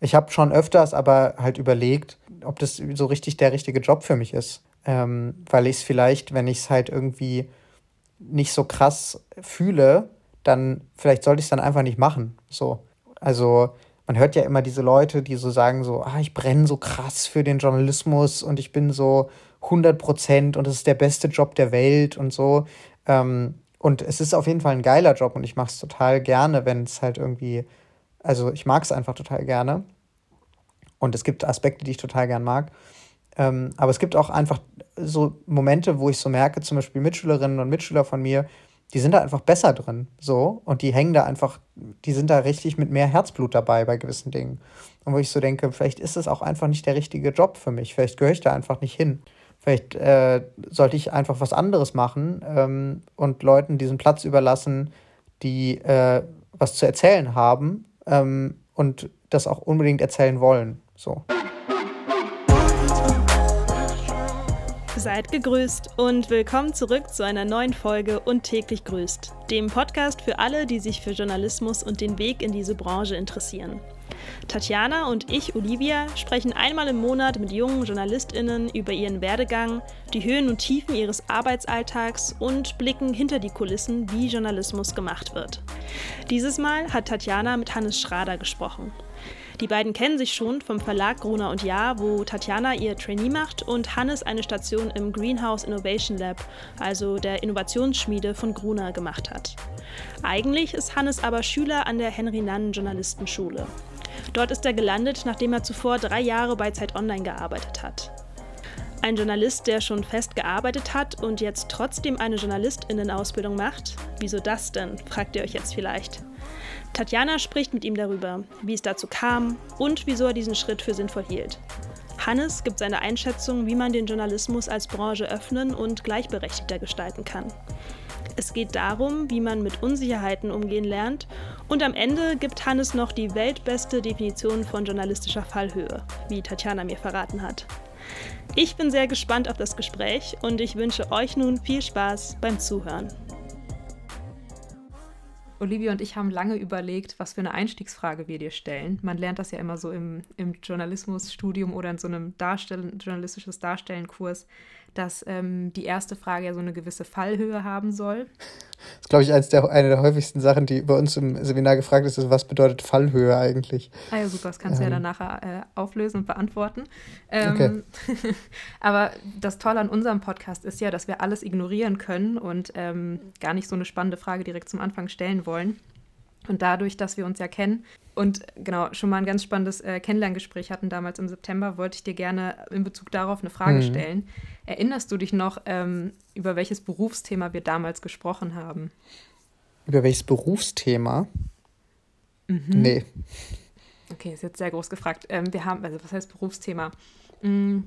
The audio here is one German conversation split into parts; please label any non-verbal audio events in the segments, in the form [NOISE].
Ich habe schon öfters aber halt überlegt, ob das so richtig der richtige Job für mich ist. Ähm, weil ich es vielleicht, wenn ich es halt irgendwie nicht so krass fühle, dann vielleicht sollte ich es dann einfach nicht machen. So. Also man hört ja immer diese Leute, die so sagen so, ah, ich brenne so krass für den Journalismus und ich bin so 100 Prozent und es ist der beste Job der Welt und so. Ähm, und es ist auf jeden Fall ein geiler Job und ich mache es total gerne, wenn es halt irgendwie, also ich mag es einfach total gerne. Und es gibt Aspekte, die ich total gern mag. Ähm, aber es gibt auch einfach so Momente, wo ich so merke, zum Beispiel Mitschülerinnen und Mitschüler von mir, die sind da einfach besser drin, so. Und die hängen da einfach, die sind da richtig mit mehr Herzblut dabei bei gewissen Dingen. Und wo ich so denke, vielleicht ist es auch einfach nicht der richtige Job für mich. Vielleicht gehöre ich da einfach nicht hin. Vielleicht äh, sollte ich einfach was anderes machen ähm, und Leuten diesen Platz überlassen, die äh, was zu erzählen haben ähm, und das auch unbedingt erzählen wollen. So. Seid gegrüßt und willkommen zurück zu einer neuen Folge und täglich grüßt, dem Podcast für alle, die sich für Journalismus und den Weg in diese Branche interessieren. Tatjana und ich, Olivia, sprechen einmal im Monat mit jungen JournalistInnen über ihren Werdegang, die Höhen und Tiefen ihres Arbeitsalltags und blicken hinter die Kulissen, wie Journalismus gemacht wird. Dieses Mal hat Tatjana mit Hannes Schrader gesprochen. Die beiden kennen sich schon vom Verlag Gruner und Jahr, wo Tatjana ihr Trainee macht und Hannes eine Station im Greenhouse Innovation Lab, also der Innovationsschmiede von Gruner, gemacht hat. Eigentlich ist Hannes aber Schüler an der Henry Nannen Journalistenschule. Dort ist er gelandet, nachdem er zuvor drei Jahre bei Zeit Online gearbeitet hat. Ein Journalist, der schon fest gearbeitet hat und jetzt trotzdem eine Journalistinnen-Ausbildung macht? Wieso das denn, fragt ihr euch jetzt vielleicht. Tatjana spricht mit ihm darüber, wie es dazu kam und wieso er diesen Schritt für sinnvoll hielt. Hannes gibt seine Einschätzung, wie man den Journalismus als Branche öffnen und gleichberechtigter gestalten kann. Es geht darum, wie man mit Unsicherheiten umgehen lernt und am Ende gibt Hannes noch die weltbeste Definition von journalistischer Fallhöhe, wie Tatjana mir verraten hat. Ich bin sehr gespannt auf das Gespräch und ich wünsche euch nun viel Spaß beim Zuhören. Olivia und ich haben lange überlegt, was für eine Einstiegsfrage wir dir stellen. Man lernt das ja immer so im, im Journalismusstudium oder in so einem Darstellen, journalistisches Darstellenkurs, dass ähm, die erste Frage ja so eine gewisse Fallhöhe haben soll. Das ist, glaube ich, eins der, eine der häufigsten Sachen, die bei uns im Seminar gefragt ist, ist, was bedeutet Fallhöhe eigentlich? Ah ja, super, das kannst ähm. du ja ähm. dann nachher äh, auflösen und beantworten. Ähm, okay. [LAUGHS] aber das Tolle an unserem Podcast ist ja, dass wir alles ignorieren können und ähm, gar nicht so eine spannende Frage direkt zum Anfang stellen wollen. Und dadurch, dass wir uns ja kennen und genau schon mal ein ganz spannendes äh, Kennenlerngespräch hatten damals im September, wollte ich dir gerne in Bezug darauf eine Frage mhm. stellen. Erinnerst du dich noch, ähm, über welches Berufsthema wir damals gesprochen haben? Über welches Berufsthema? Mhm. Nee. Okay, ist jetzt sehr groß gefragt. Ähm, wir haben, also was heißt Berufsthema? Mhm.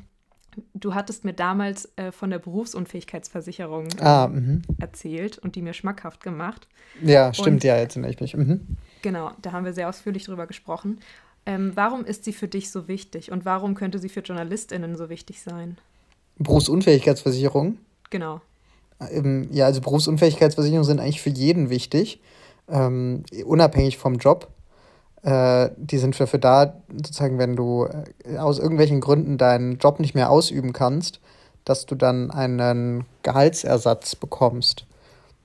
Du hattest mir damals äh, von der Berufsunfähigkeitsversicherung ah, mhm. erzählt und die mir schmackhaft gemacht. Ja, stimmt, und, ja, jetzt erinnere ich mich. Mhm. Genau, da haben wir sehr ausführlich drüber gesprochen. Ähm, warum ist sie für dich so wichtig und warum könnte sie für JournalistInnen so wichtig sein? Berufsunfähigkeitsversicherung? Genau. Ähm, ja, also Berufsunfähigkeitsversicherungen sind eigentlich für jeden wichtig, ähm, unabhängig vom Job. Äh, die sind dafür da, sozusagen, wenn du äh, aus irgendwelchen Gründen deinen Job nicht mehr ausüben kannst, dass du dann einen Gehaltsersatz bekommst.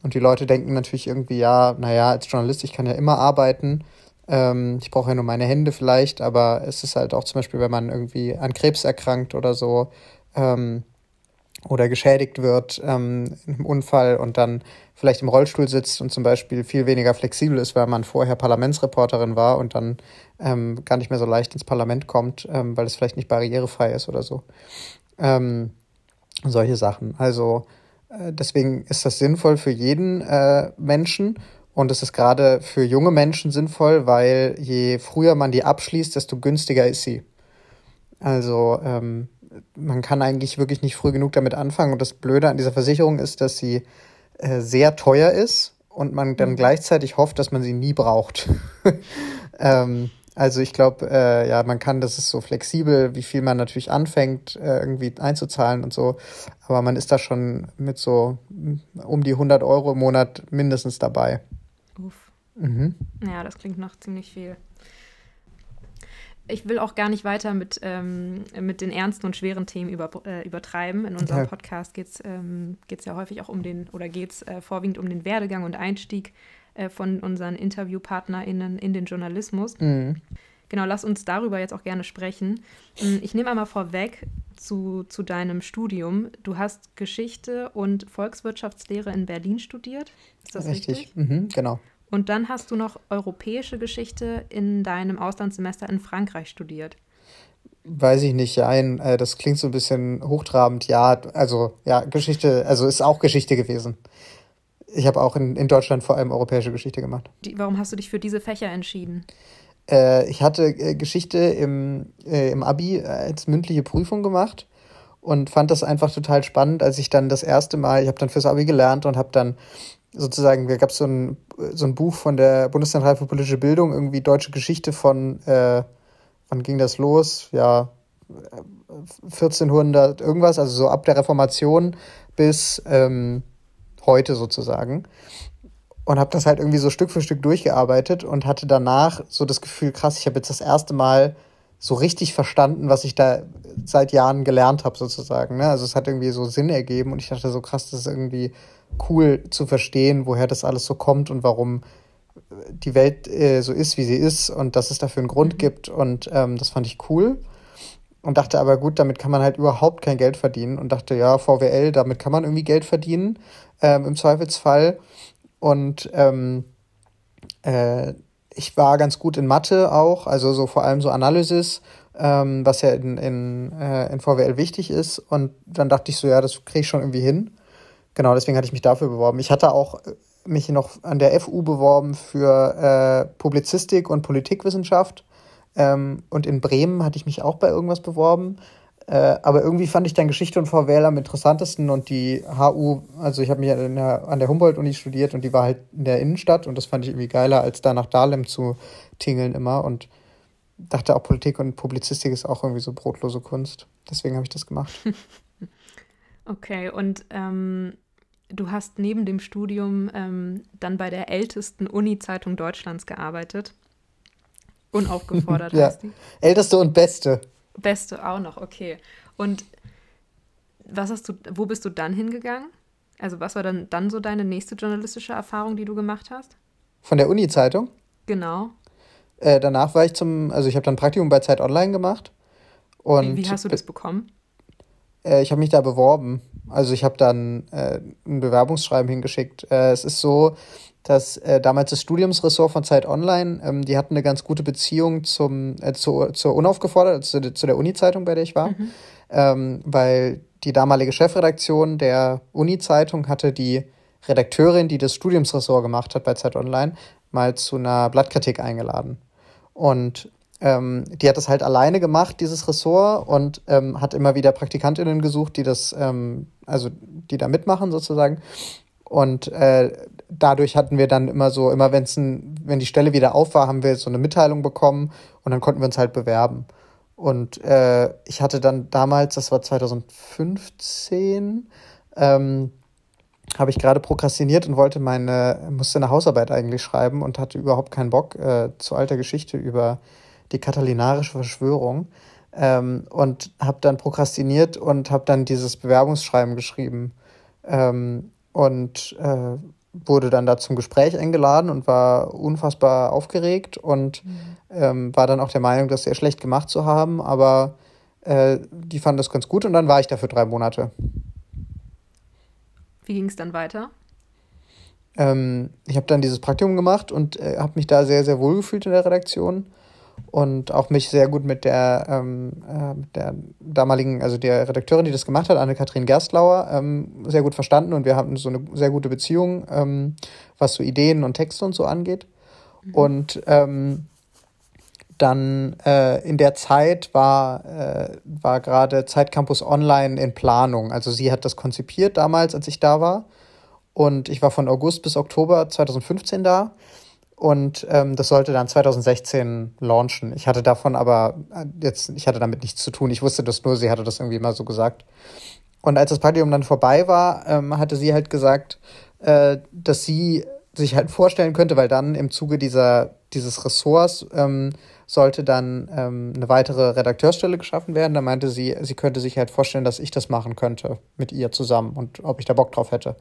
Und die Leute denken natürlich irgendwie, ja, naja, als Journalist, ich kann ja immer arbeiten. Ähm, ich brauche ja nur meine Hände vielleicht, aber es ist halt auch zum Beispiel, wenn man irgendwie an Krebs erkrankt oder so ähm, oder geschädigt wird ähm, im Unfall und dann vielleicht im Rollstuhl sitzt und zum Beispiel viel weniger flexibel ist, weil man vorher Parlamentsreporterin war und dann ähm, gar nicht mehr so leicht ins Parlament kommt, ähm, weil es vielleicht nicht barrierefrei ist oder so. Ähm, solche Sachen. Also äh, deswegen ist das sinnvoll für jeden äh, Menschen und es ist gerade für junge Menschen sinnvoll, weil je früher man die abschließt, desto günstiger ist sie. Also ähm, man kann eigentlich wirklich nicht früh genug damit anfangen. Und das Blöde an dieser Versicherung ist, dass sie äh, sehr teuer ist und man dann mhm. gleichzeitig hofft, dass man sie nie braucht. [LAUGHS] ähm, also ich glaube, äh, ja, man kann, das ist so flexibel, wie viel man natürlich anfängt, äh, irgendwie einzuzahlen und so. Aber man ist da schon mit so mm, um die 100 Euro im Monat mindestens dabei. Uff. Mhm. Ja, das klingt noch ziemlich viel. Ich will auch gar nicht weiter mit, ähm, mit den ernsten und schweren Themen über, äh, übertreiben. In unserem okay. Podcast geht es ähm, ja häufig auch um den, oder geht es äh, vorwiegend um den Werdegang und Einstieg äh, von unseren InterviewpartnerInnen in den Journalismus. Mhm. Genau, lass uns darüber jetzt auch gerne sprechen. Hm, ich nehme einmal vorweg zu, zu deinem Studium. Du hast Geschichte und Volkswirtschaftslehre in Berlin studiert. Ist das richtig? richtig? Mhm, genau. Und dann hast du noch europäische Geschichte in deinem Auslandssemester in Frankreich studiert. Weiß ich nicht, ja, ein, äh, das klingt so ein bisschen hochtrabend. Ja, also ja, Geschichte, also ist auch Geschichte gewesen. Ich habe auch in, in Deutschland vor allem europäische Geschichte gemacht. Die, warum hast du dich für diese Fächer entschieden? Äh, ich hatte äh, Geschichte im, äh, im Abi als mündliche Prüfung gemacht und fand das einfach total spannend, als ich dann das erste Mal, ich habe dann fürs Abi gelernt und habe dann sozusagen, da gab es so ein, so ein Buch von der Bundeszentrale für politische Bildung, irgendwie deutsche Geschichte von, äh, wann ging das los? Ja, 1400 irgendwas, also so ab der Reformation bis ähm, heute sozusagen. Und habe das halt irgendwie so Stück für Stück durchgearbeitet und hatte danach so das Gefühl, krass, ich habe jetzt das erste Mal so richtig verstanden, was ich da seit Jahren gelernt habe, sozusagen. Ne? Also es hat irgendwie so Sinn ergeben und ich dachte so krass, das ist irgendwie cool zu verstehen, woher das alles so kommt und warum die Welt äh, so ist, wie sie ist und dass es dafür einen Grund mhm. gibt. Und ähm, das fand ich cool. Und dachte aber, gut, damit kann man halt überhaupt kein Geld verdienen. Und dachte, ja, VWL, damit kann man irgendwie Geld verdienen, ähm, im Zweifelsfall. Und ähm, äh, ich war ganz gut in Mathe auch, also so vor allem so Analysis, ähm, was ja in, in, äh, in VWL wichtig ist. Und dann dachte ich so, ja, das kriege ich schon irgendwie hin. Genau, deswegen hatte ich mich dafür beworben. Ich hatte auch äh, mich noch an der FU beworben für äh, Publizistik und Politikwissenschaft. Ähm, und in Bremen hatte ich mich auch bei irgendwas beworben. Äh, aber irgendwie fand ich dann Geschichte und VWL am interessantesten und die HU, also ich habe mich der, an der Humboldt-Uni studiert und die war halt in der Innenstadt und das fand ich irgendwie geiler, als da nach Dahlem zu tingeln immer und dachte auch Politik und Publizistik ist auch irgendwie so brotlose Kunst. Deswegen habe ich das gemacht. [LAUGHS] okay, und ähm, du hast neben dem Studium ähm, dann bei der ältesten Uni-Zeitung Deutschlands gearbeitet. Unaufgefordert [LAUGHS] ja. heißt die. Älteste und beste. Beste auch noch, okay. Und was hast du, wo bist du dann hingegangen? Also was war dann, dann so deine nächste journalistische Erfahrung, die du gemacht hast? Von der Uni-Zeitung? Genau. Äh, danach war ich zum, also ich habe dann Praktikum bei Zeit Online gemacht. Und wie, wie hast du das bekommen? Äh, ich habe mich da beworben. Also ich habe dann äh, ein Bewerbungsschreiben hingeschickt. Äh, es ist so, dass äh, damals das Studiumsressort von Zeit Online, ähm, die hatten eine ganz gute Beziehung zum, äh, zu, zur Unaufgefordert, zu, zu der Uni-Zeitung, bei der ich war. Mhm. Ähm, weil die damalige Chefredaktion der Uni-Zeitung hatte die Redakteurin, die das Studiumsressort gemacht hat bei Zeit Online, mal zu einer Blattkritik eingeladen. Und ähm, die hat das halt alleine gemacht, dieses Ressort, und ähm, hat immer wieder PraktikantInnen gesucht, die das, ähm, also die da mitmachen sozusagen. Und äh, dadurch hatten wir dann immer so, immer wenn's ein, wenn die Stelle wieder auf war, haben wir so eine Mitteilung bekommen und dann konnten wir uns halt bewerben. Und äh, ich hatte dann damals, das war 2015, ähm, habe ich gerade prokrastiniert und wollte meine, musste eine Hausarbeit eigentlich schreiben und hatte überhaupt keinen Bock äh, zu alter Geschichte über die katalinarische Verschwörung. Ähm, und habe dann prokrastiniert und habe dann dieses Bewerbungsschreiben geschrieben ähm, und äh, wurde dann da zum Gespräch eingeladen und war unfassbar aufgeregt und mhm. ähm, war dann auch der Meinung, das sehr schlecht gemacht zu haben, aber äh, die fanden das ganz gut und dann war ich da für drei Monate. Wie ging es dann weiter? Ähm, ich habe dann dieses Praktikum gemacht und äh, habe mich da sehr, sehr wohl gefühlt in der Redaktion und auch mich sehr gut mit der, ähm, äh, der damaligen, also der Redakteurin, die das gemacht hat, Anne-Kathrin Gerstlauer, ähm, sehr gut verstanden und wir hatten so eine sehr gute Beziehung, ähm, was so Ideen und Texte und so angeht. Mhm. Und ähm, dann äh, in der Zeit war, äh, war gerade Zeitcampus Online in Planung. Also sie hat das konzipiert damals, als ich da war. Und ich war von August bis Oktober 2015 da. Und ähm, das sollte dann 2016 launchen. Ich hatte davon aber äh, jetzt, ich hatte damit nichts zu tun. Ich wusste das nur, sie hatte das irgendwie mal so gesagt. Und als das Praktikum dann vorbei war, ähm, hatte sie halt gesagt, äh, dass sie sich halt vorstellen könnte, weil dann im Zuge dieser, dieses Ressorts ähm, sollte dann ähm, eine weitere Redakteursstelle geschaffen werden. Da meinte sie, sie könnte sich halt vorstellen, dass ich das machen könnte mit ihr zusammen und ob ich da Bock drauf hätte.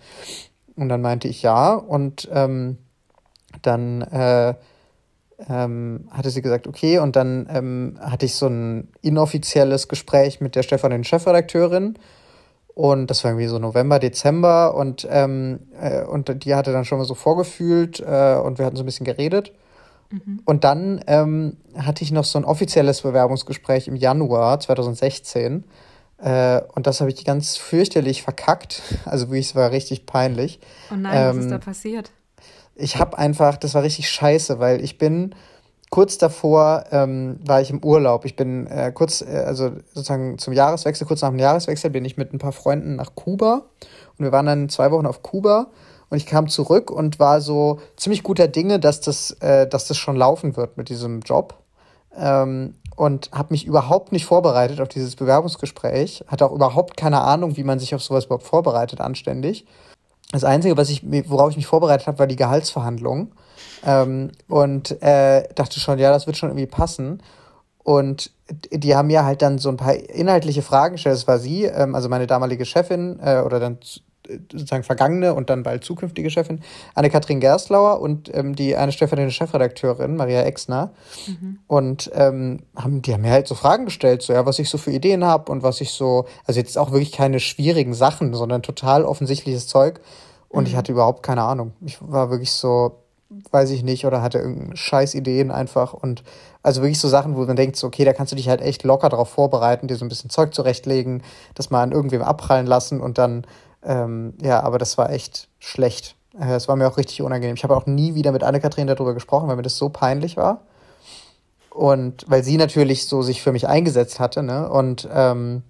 Und dann meinte ich ja und ähm, dann äh, ähm, hatte sie gesagt, okay, und dann ähm, hatte ich so ein inoffizielles Gespräch mit der Stefan, Chefredakteurin. Und das war irgendwie so November, Dezember und, ähm, äh, und die hatte dann schon mal so vorgefühlt äh, und wir hatten so ein bisschen geredet. Mhm. Und dann ähm, hatte ich noch so ein offizielles Bewerbungsgespräch im Januar 2016. Äh, und das habe ich ganz fürchterlich verkackt. [LAUGHS] Also wirklich, es war richtig peinlich. Oh nein, was ist da ähm, passiert? Ich habe einfach, das war richtig scheiße, weil ich bin kurz davor ähm, war ich im Urlaub. Ich bin äh, kurz, äh, also sozusagen zum Jahreswechsel, kurz nach dem Jahreswechsel, bin ich mit ein paar Freunden nach Kuba. Und wir waren dann zwei Wochen auf Kuba. Und ich kam zurück und war so ziemlich guter Dinge, dass das, äh, dass das schon laufen wird mit diesem Job. Ähm, und habe mich überhaupt nicht vorbereitet auf dieses Bewerbungsgespräch. Hatte auch überhaupt keine Ahnung, wie man sich auf sowas überhaupt vorbereitet, anständig. Das Einzige, was ich, worauf ich mich vorbereitet habe, war die Gehaltsverhandlung. Ähm, und äh, dachte schon, ja, das wird schon irgendwie passen. Und die haben mir halt dann so ein paar inhaltliche Fragen gestellt. Das war sie, ähm, also meine damalige Chefin äh, oder dann sozusagen vergangene und dann bald zukünftige Chefin, Anne-Kathrin Gerstlauer und ähm, die eine stellvertretende Chefredakteurin, Maria Exner. Mhm. Und ähm, haben, die haben mir halt so Fragen gestellt, so ja, was ich so für Ideen habe und was ich so, also jetzt auch wirklich keine schwierigen Sachen, sondern total offensichtliches Zeug. Und mhm. ich hatte überhaupt keine Ahnung. Ich war wirklich so, weiß ich nicht, oder hatte irgendeine scheiß Ideen einfach und also wirklich so Sachen, wo man denkt, so, okay, da kannst du dich halt echt locker darauf vorbereiten, dir so ein bisschen Zeug zurechtlegen, das mal an irgendwem abprallen lassen und dann ähm, ja, aber das war echt schlecht. Äh, es war mir auch richtig unangenehm. Ich habe auch nie wieder mit Anne-Kathrin darüber gesprochen, weil mir das so peinlich war. Und weil sie natürlich so sich für mich eingesetzt hatte, ne? Und ähm,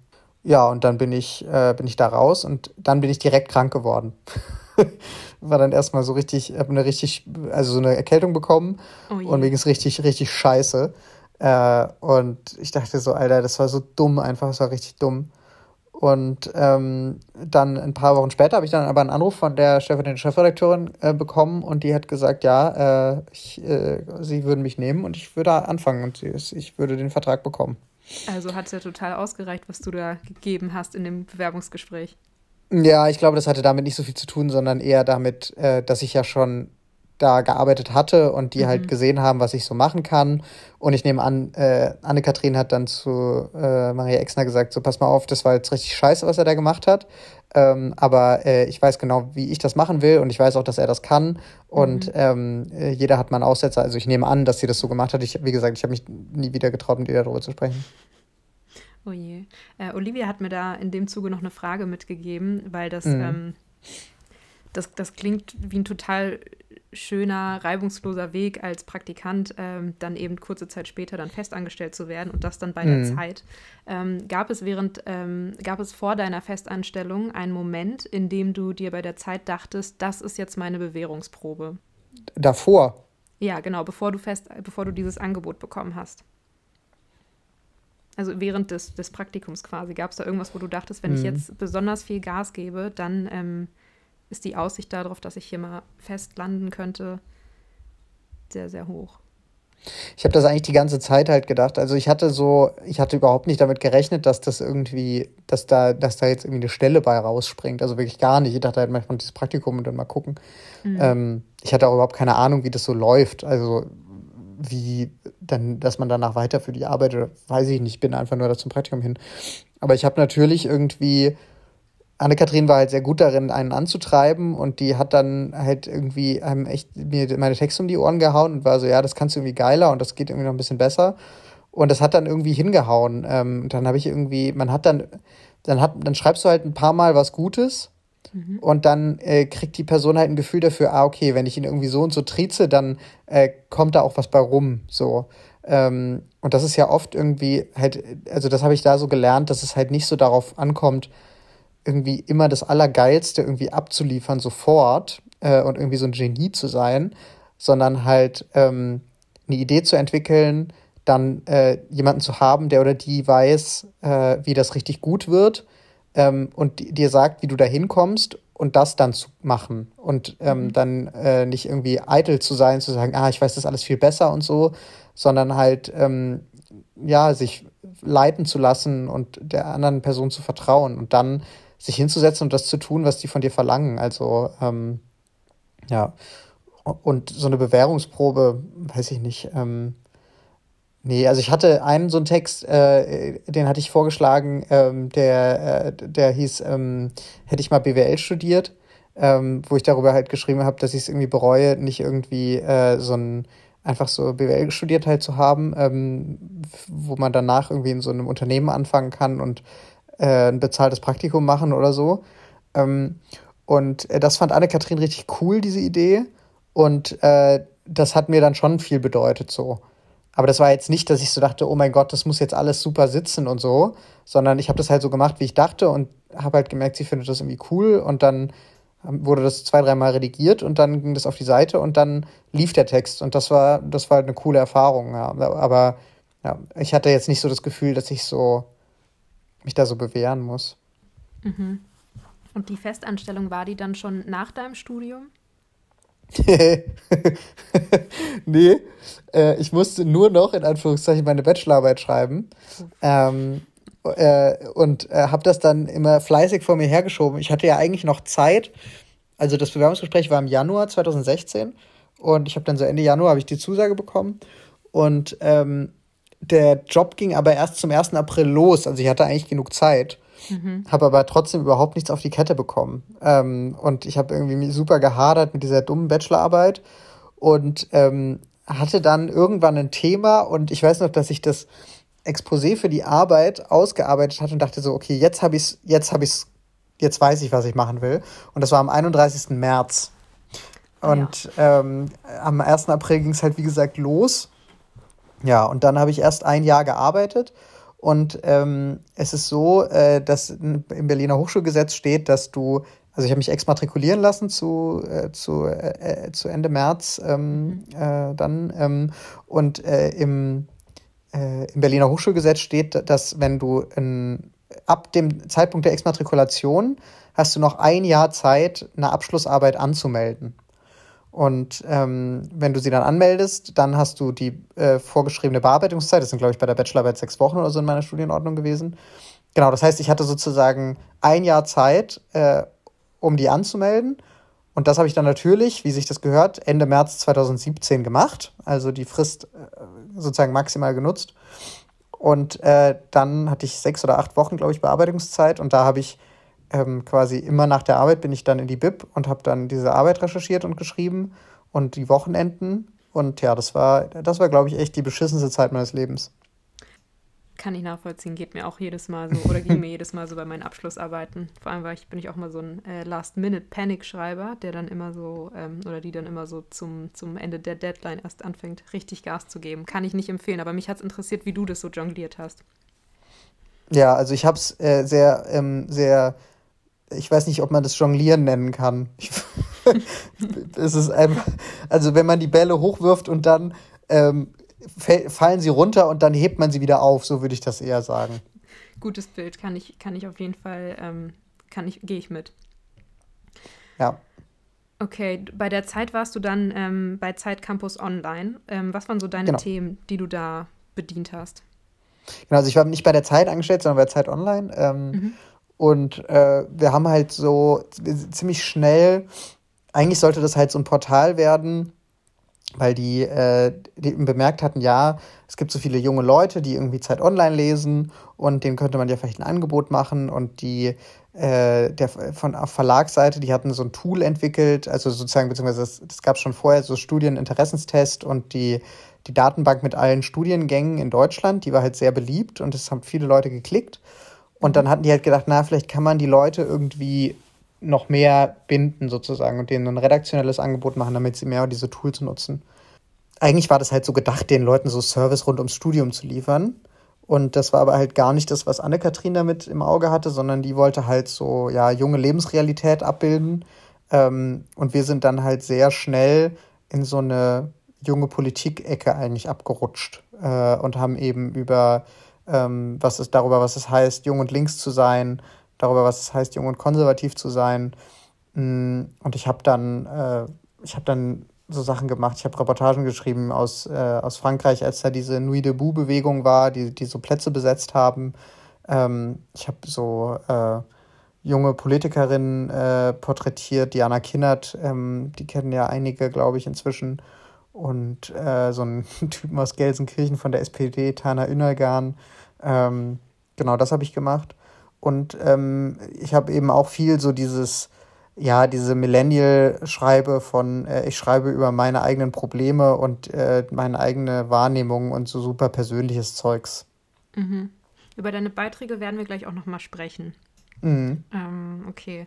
ja, und dann bin ich, äh, bin ich da raus und dann bin ich direkt krank geworden. [LAUGHS] war dann erstmal so richtig, habe eine richtig, also so eine Erkältung bekommen oh und mir ging es richtig, richtig scheiße. Äh, und ich dachte so, Alter, das war so dumm einfach, das war richtig dumm. Und ähm, dann ein paar Wochen später habe ich dann aber einen Anruf von der stellvertretenden Chefredakteurin äh, bekommen und die hat gesagt, ja, äh, ich, äh, sie würden mich nehmen und ich würde anfangen und ich würde den Vertrag bekommen. Also hat es ja total ausgereicht, was du da gegeben hast in dem Bewerbungsgespräch. Ja, ich glaube, das hatte damit nicht so viel zu tun, sondern eher damit, äh, dass ich ja schon da gearbeitet hatte und die halt mhm. halt gesehen haben, was ich so machen kann. Und ich nehme an, äh, Anne-Kathrin hat dann zu äh, Maria Exner gesagt, so pass mal auf, das war jetzt richtig scheiße, was er da gemacht hat. Ähm, aber äh, ich weiß genau, wie ich das machen will und ich weiß auch, dass er das kann. Und mhm. ähm, äh, jeder hat mal einen Aussetzer. Also ich nehme an, dass sie das so gemacht hat. Ich, wie gesagt, ich habe mich nie wieder getraut, mit ihr darüber zu sprechen. Oh je. Äh, Olivia hat mir da in dem Zuge noch eine Frage mitgegeben, weil das, mhm. ähm, das, das klingt wie ein total schöner, reibungsloser Weg als Praktikant, ähm, dann eben kurze Zeit später dann festangestellt zu werden und das dann bei der mhm. Zeit. Ähm, gab es während, ähm, gab es vor deiner Festanstellung einen Moment, in dem du dir bei der Zeit dachtest, das ist jetzt meine Bewährungsprobe? Davor? Ja, genau, bevor du fest, bevor du dieses Angebot bekommen hast. Also während des, des Praktikums quasi. Gab es da irgendwas, wo du dachtest, wenn mhm. ich jetzt besonders viel Gas gebe, dann ähm, ist die Aussicht darauf, dass ich hier mal fest landen könnte, sehr, sehr hoch. Ich habe das eigentlich die ganze Zeit halt gedacht. Also ich hatte so, ich hatte überhaupt nicht damit gerechnet, dass das irgendwie, dass da, dass da jetzt irgendwie eine Stelle bei rausspringt. Also wirklich gar nicht. Ich dachte halt manchmal dieses Praktikum und dann mal gucken. Mhm. Ähm, ich hatte auch überhaupt keine Ahnung, wie das so läuft. Also wie dann, dass man danach weiter für die Arbeit oder weiß ich nicht, ich bin einfach nur da zum Praktikum hin. Aber ich habe natürlich irgendwie Anne-Kathrin war halt sehr gut darin, einen anzutreiben und die hat dann halt irgendwie einem echt mir meine Texte um die Ohren gehauen und war so, ja, das kannst du irgendwie geiler und das geht irgendwie noch ein bisschen besser. Und das hat dann irgendwie hingehauen. Ähm, dann habe ich irgendwie, man hat dann, dann hat, dann schreibst du halt ein paar Mal was Gutes mhm. und dann äh, kriegt die Person halt ein Gefühl dafür, ah, okay, wenn ich ihn irgendwie so und so trieze, dann äh, kommt da auch was bei rum. So. Ähm, und das ist ja oft irgendwie halt, also das habe ich da so gelernt, dass es halt nicht so darauf ankommt, irgendwie immer das Allergeilste irgendwie abzuliefern sofort äh, und irgendwie so ein Genie zu sein, sondern halt ähm, eine Idee zu entwickeln, dann äh, jemanden zu haben, der oder die weiß, äh, wie das richtig gut wird ähm, und dir sagt, wie du da hinkommst und das dann zu machen und ähm, mhm. dann äh, nicht irgendwie eitel zu sein, zu sagen, ah, ich weiß das alles viel besser und so, sondern halt ähm, ja, sich leiten zu lassen und der anderen Person zu vertrauen und dann sich hinzusetzen und das zu tun, was die von dir verlangen. Also ähm, ja, und so eine Bewährungsprobe, weiß ich nicht. Ähm, nee, also ich hatte einen so einen Text, äh, den hatte ich vorgeschlagen, ähm, der, äh, der hieß, ähm, hätte ich mal BWL studiert, ähm, wo ich darüber halt geschrieben habe, dass ich es irgendwie bereue, nicht irgendwie äh, so ein einfach so BWL studiert halt zu haben, ähm, wo man danach irgendwie in so einem Unternehmen anfangen kann und äh, ein bezahltes Praktikum machen oder so. Ähm, und äh, das fand Anne-Kathrin richtig cool, diese Idee. Und äh, das hat mir dann schon viel bedeutet so. Aber das war jetzt nicht, dass ich so dachte, oh mein Gott, das muss jetzt alles super sitzen und so, sondern ich habe das halt so gemacht, wie ich dachte und habe halt gemerkt, sie findet das irgendwie cool und dann wurde das zwei, dreimal redigiert und dann ging das auf die Seite und dann lief der Text und das war, das war halt eine coole Erfahrung, ja. Aber ja, ich hatte jetzt nicht so das Gefühl, dass ich so mich da so bewähren muss. Mhm. Und die Festanstellung war die dann schon nach deinem Studium? [LAUGHS] nee, äh, ich musste nur noch in Anführungszeichen meine Bachelorarbeit schreiben. Ähm, äh, und äh, habe das dann immer fleißig vor mir hergeschoben. Ich hatte ja eigentlich noch Zeit. Also das Bewerbungsgespräch war im Januar 2016 und ich habe dann so Ende Januar habe ich die Zusage bekommen und ähm, der Job ging aber erst zum 1. April los. Also ich hatte eigentlich genug Zeit. Mhm. Habe aber trotzdem überhaupt nichts auf die Kette bekommen. Ähm, und ich habe irgendwie super gehadert mit dieser dummen Bachelorarbeit und ähm, hatte dann irgendwann ein Thema und ich weiß noch, dass ich das Exposé für die Arbeit ausgearbeitet hatte und dachte so, okay, jetzt habe ich es, jetzt habe ich es, jetzt weiß ich, was ich machen will. Und das war am 31. März. Ah, und ja. ähm, am 1. April ging es halt, wie gesagt, los. Ja, und dann habe ich erst ein Jahr gearbeitet. Und ähm, es ist so, äh, dass im Berliner Hochschulgesetz steht, dass du, also ich habe mich exmatrikulieren lassen zu, äh, zu, äh, äh zu Ende März ähm, mhm. äh, dann. Ähm, und äh, im äh, im Berliner Hochschulgesetz steht, dass wenn du in, ab dem Zeitpunkt der Exmatrikulation hast du noch ein Jahr Zeit, eine Abschlussarbeit anzumelden. Und ähm, wenn du sie dann anmeldest, dann hast du die äh, vorgeschriebene Bearbeitungszeit. Das sind, glaube ich, bei der Bachelorarbeit sechs Wochen oder so in meiner Studienordnung gewesen. Genau, das heißt, ich hatte sozusagen ein Jahr Zeit, äh, um die anzumelden. Und das habe ich dann natürlich, wie sich das gehört, Ende März 2017 gemacht. Also die Frist äh, sozusagen maximal genutzt. Und äh, dann hatte ich sechs oder acht Wochen, glaube ich, Bearbeitungszeit. Und da habe ich ähm, quasi immer nach der Arbeit bin ich dann in die Bib und habe dann diese Arbeit recherchiert und geschrieben und die Wochenenden. Und ja, das war, das war, glaube ich, echt die beschissenste Zeit meines Lebens. Kann ich nachvollziehen, geht mir auch jedes Mal so oder ging mir jedes Mal so bei meinen Abschlussarbeiten. Vor allem war ich, bin ich auch mal so ein äh, Last-Minute-Panic-Schreiber, der dann immer so, ähm, oder die dann immer so zum, zum Ende der Deadline erst anfängt, richtig Gas zu geben. Kann ich nicht empfehlen, aber mich hat es interessiert, wie du das so jongliert hast. Ja, also ich habe es äh, sehr, ähm, sehr, ich weiß nicht, ob man das Jonglieren nennen kann. [LAUGHS] es ist einfach, also wenn man die Bälle hochwirft und dann ähm, fallen sie runter und dann hebt man sie wieder auf, so würde ich das eher sagen. Gutes Bild, kann ich, kann ich auf jeden Fall, ähm, kann ich, gehe ich mit. Ja. Okay, bei der Zeit warst du dann ähm, bei Zeit Campus Online. Ähm, was waren so deine genau. Themen, die du da bedient hast? Genau, also ich war nicht bei der Zeit angestellt, sondern bei Zeit Online. Ähm, mhm. Und äh, wir haben halt so ziemlich schnell, eigentlich sollte das halt so ein Portal werden, weil die, äh, die bemerkt hatten, ja, es gibt so viele junge Leute, die irgendwie Zeit online lesen und denen könnte man ja vielleicht ein Angebot machen und die äh, der von auf Verlagsseite, die hatten so ein Tool entwickelt, also sozusagen, beziehungsweise das, das gab schon vorher so Studieninteressentest und die, die Datenbank mit allen Studiengängen in Deutschland, die war halt sehr beliebt und es haben viele Leute geklickt. Und dann hatten die halt gedacht, na, vielleicht kann man die Leute irgendwie noch mehr binden sozusagen und denen ein redaktionelles Angebot machen, damit sie mehr diese Tools nutzen. Eigentlich war das halt so gedacht, den Leuten so Service rund ums Studium zu liefern. Und das war aber halt gar nicht das, was Anne-Kathrin damit im Auge hatte, sondern die wollte halt so, ja, junge Lebensrealität abbilden. Ähm, und wir sind dann halt sehr schnell in so eine junge Politik-Ecke eigentlich abgerutscht äh, und haben eben über ähm, was ist darüber, was es heißt, jung und links zu sein, darüber, was es heißt, jung und konservativ zu sein, Mm, und ich habe dann, äh, ich dann so Sachen gemacht. Ich habe Reportagen geschrieben aus, äh, aus Frankreich, als da diese Nuit debout-Bewegung war, die, die so Plätze besetzt haben. Ähm, ich habe so äh, junge Politikerinnen äh, porträtiert, Diana Kinnert, ähm, die kennen ja einige, glaube ich, inzwischen. Und äh, so einen [LAUGHS] Typen aus Gelsenkirchen von der SPD, Tana Ünalgan. Ähm, genau, das habe ich gemacht. Und ähm, ich habe eben auch viel so dieses ja, diese Millennial-Schreibe von, äh, ich schreibe über meine eigenen Probleme und äh, meine eigene Wahrnehmung und so super persönliches Zeugs. Mhm. Über deine Beiträge werden wir gleich auch nochmal sprechen. Mhm. Ähm, okay.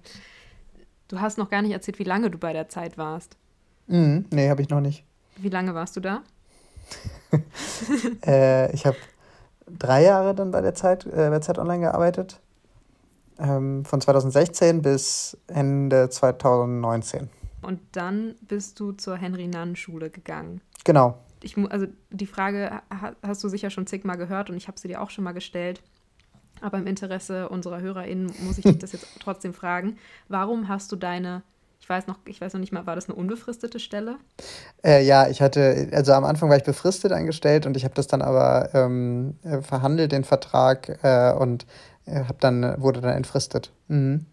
Du hast noch gar nicht erzählt, wie lange du bei der Zeit warst. Mhm. Nee, habe ich noch nicht. Wie lange warst du da? [LAUGHS] äh, ich habe drei Jahre dann bei der Zeit, äh, bei Zeit Online gearbeitet ähm, von 2016 bis Ende 2019. Und dann bist du zur Henry-Nann-Schule gegangen. Genau. Ich, also die Frage hast du sicher schon zigmal gehört und ich habe sie dir auch schon mal gestellt. Aber im Interesse unserer HörerInnen muss ich dich [LAUGHS] das jetzt trotzdem fragen. Warum hast du deine, weiß noch, ich weiß noch nicht mal, war das eine unbefristete Stelle? Äh, ja, ich hatte, also am Anfang war ich befristet eingestellt und ich habe das dann aber ähm, äh, verhandelt, den Vertrag, äh, und hab dann, wurde dann entfristet. Mhm.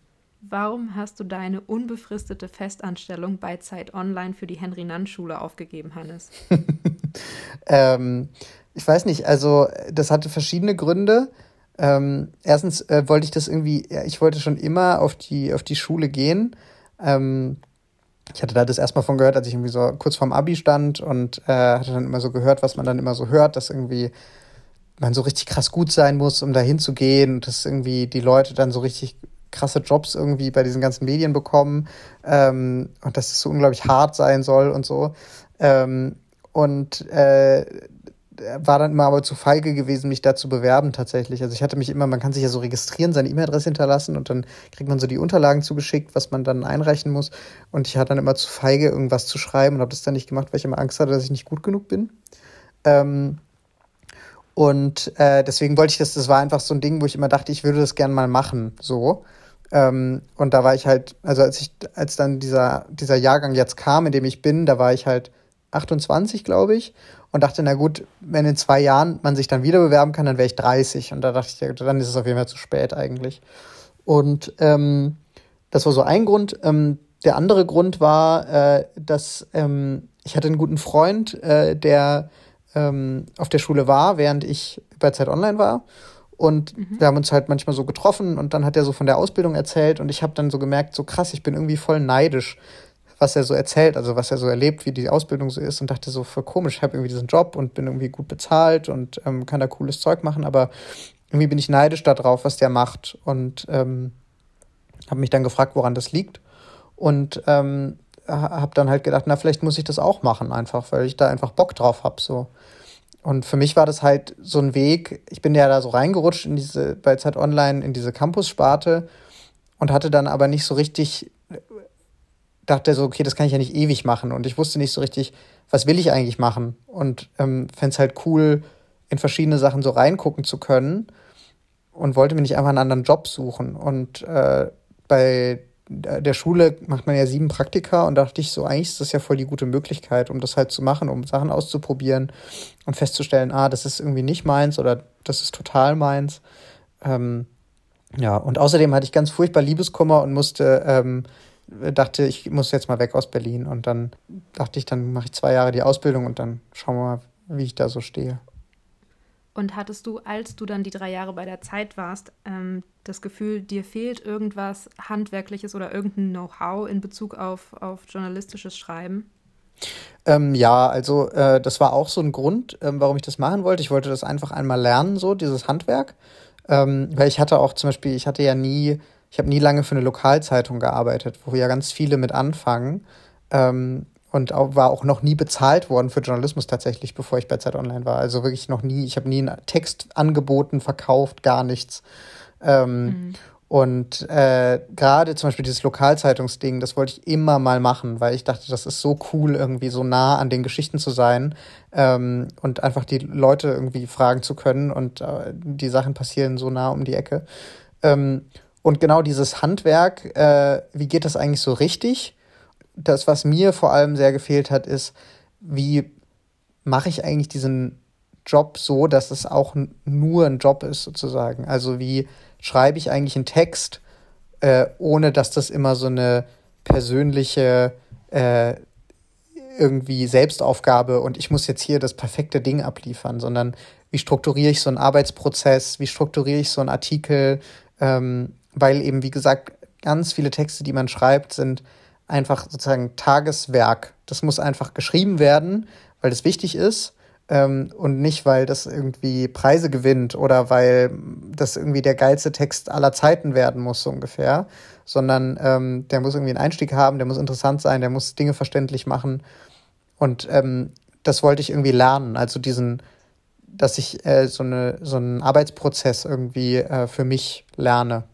Warum hast du deine unbefristete Festanstellung bei Zeit Online für die Henry-Nann-Schule aufgegeben, Hannes? [LAUGHS] ähm, ich weiß nicht, also das hatte verschiedene Gründe. Ähm, erstens äh, wollte ich das irgendwie, ich wollte schon immer auf die, auf die Schule gehen. Ähm, ich hatte da das erstmal von gehört, als ich irgendwie so kurz vorm Abi stand und äh, hatte dann immer so gehört, was man dann immer so hört, dass irgendwie man so richtig krass gut sein muss, um da hinzugehen und dass irgendwie die Leute dann so richtig krasse Jobs irgendwie bei diesen ganzen Medien bekommen ähm, und dass es so unglaublich hart sein soll und so. Ähm, und äh, war dann immer aber zu feige gewesen, mich da zu bewerben tatsächlich. Also ich hatte mich immer, man kann sich ja so registrieren, seine E-Mail-Adresse hinterlassen und dann kriegt man so die Unterlagen zugeschickt, was man dann einreichen muss. Und ich hatte dann immer zu feige, irgendwas zu schreiben und habe das dann nicht gemacht, weil ich immer Angst hatte, dass ich nicht gut genug bin. Ähm, und äh, deswegen wollte ich das, das war einfach so ein Ding, wo ich immer dachte, ich würde das gern mal machen, so. Ähm, und da war ich halt, also als ich, als dann dieser, dieser Jahrgang jetzt kam, in dem ich bin, da war ich halt 28, glaube ich, und dachte, na gut, wenn in zwei Jahren man sich dann wieder bewerben kann, dann wäre ich 30. Und da dachte ich, dann ist es auf jeden Fall zu spät eigentlich. Und ähm, das war so ein Grund. Ähm, der andere Grund war, äh, dass ähm, ich hatte einen guten Freund, äh, der ähm, auf der Schule war, während ich bei Zeit Online war. Und mhm. wir haben uns halt manchmal so getroffen und dann hat er so von der Ausbildung erzählt und ich habe dann so gemerkt, so krass, ich bin irgendwie voll neidisch, was er so erzählt, also was er so erlebt, wie die Ausbildung so ist und dachte so, voll komisch, ich habe irgendwie diesen Job und bin irgendwie gut bezahlt und ähm, kann da cooles Zeug machen, aber irgendwie bin ich neidisch darauf, was der macht und ähm, habe mich dann gefragt, woran das liegt und ähm, habe dann halt gedacht, na, vielleicht muss ich das auch machen, einfach, weil ich da einfach Bock drauf habe. So. Und für mich war das halt so ein Weg, ich bin ja da so reingerutscht in diese, bei Zeit Online, in diese Campus-Sparte und hatte dann aber nicht so richtig, dachte so, okay, das kann ich ja nicht ewig machen. Und ich wusste nicht so richtig, was will ich eigentlich machen? Und ähm, fände es halt cool, in verschiedene Sachen so reingucken zu können und wollte mir nicht einfach einen anderen Job suchen. Und äh, bei der Schule macht man ja sieben Praktika und da dachte ich so, eigentlich ist das ja voll die gute Möglichkeit, um das halt zu machen, um Sachen auszuprobieren und festzustellen, ah, das ist irgendwie nicht meins oder das ist total meins. Ähm, ja, und außerdem hatte ich ganz furchtbar Liebeskummer und musste, ähm, dachte, ich muss jetzt mal weg aus Berlin. Und dann dachte ich, dann mache ich zwei Jahre die Ausbildung und dann schauen wir mal, wie ich da so stehe. Und hattest du, als du dann die drei Jahre bei der Zeit warst, ähm, das Gefühl, dir fehlt irgendwas Handwerkliches oder irgendein Know-how in Bezug auf, auf journalistisches Schreiben? Ähm, ja, also äh, das war auch so ein Grund, ähm, warum ich das machen wollte. Ich wollte das einfach einmal lernen, so dieses Handwerk. Ähm, weil ich hatte auch zum Beispiel, ich hatte ja nie, ich habe nie lange für eine Lokalzeitung gearbeitet, wo ja ganz viele mit anfangen. Ähm, und auch, war auch noch nie bezahlt worden für Journalismus tatsächlich, bevor ich bei Zeit Online war. Also wirklich noch nie. Ich habe nie einen Text angeboten, verkauft, gar nichts. Ähm, mhm. Und äh, gerade zum Beispiel dieses Lokalzeitungsding, das wollte ich immer mal machen, weil ich dachte, das ist so cool, irgendwie so nah an den Geschichten zu sein ähm, und einfach die Leute irgendwie fragen zu können und äh, die Sachen passieren so nah um die Ecke. Ähm, und genau dieses Handwerk, äh, wie geht das eigentlich so richtig? Das, was mir vor allem sehr gefehlt hat, ist, wie mache ich eigentlich diesen Job so, dass es auch nur ein Job ist, sozusagen. Also wie schreibe ich eigentlich einen Text, äh, ohne dass das immer so eine persönliche äh, irgendwie Selbstaufgabe und ich muss jetzt hier das perfekte Ding abliefern, sondern wie strukturiere ich so einen Arbeitsprozess, wie strukturiere ich so einen Artikel, ähm, weil eben, wie gesagt, ganz viele Texte, die man schreibt, sind einfach sozusagen Tageswerk. Das muss einfach geschrieben werden, weil das wichtig ist ähm, und nicht, weil das irgendwie Preise gewinnt oder weil das irgendwie der geilste Text aller Zeiten werden muss, so ungefähr, sondern ähm, der muss irgendwie einen Einstieg haben, der muss interessant sein, der muss Dinge verständlich machen und ähm, das wollte ich irgendwie lernen, also diesen, dass ich äh, so, eine, so einen Arbeitsprozess irgendwie äh, für mich lerne.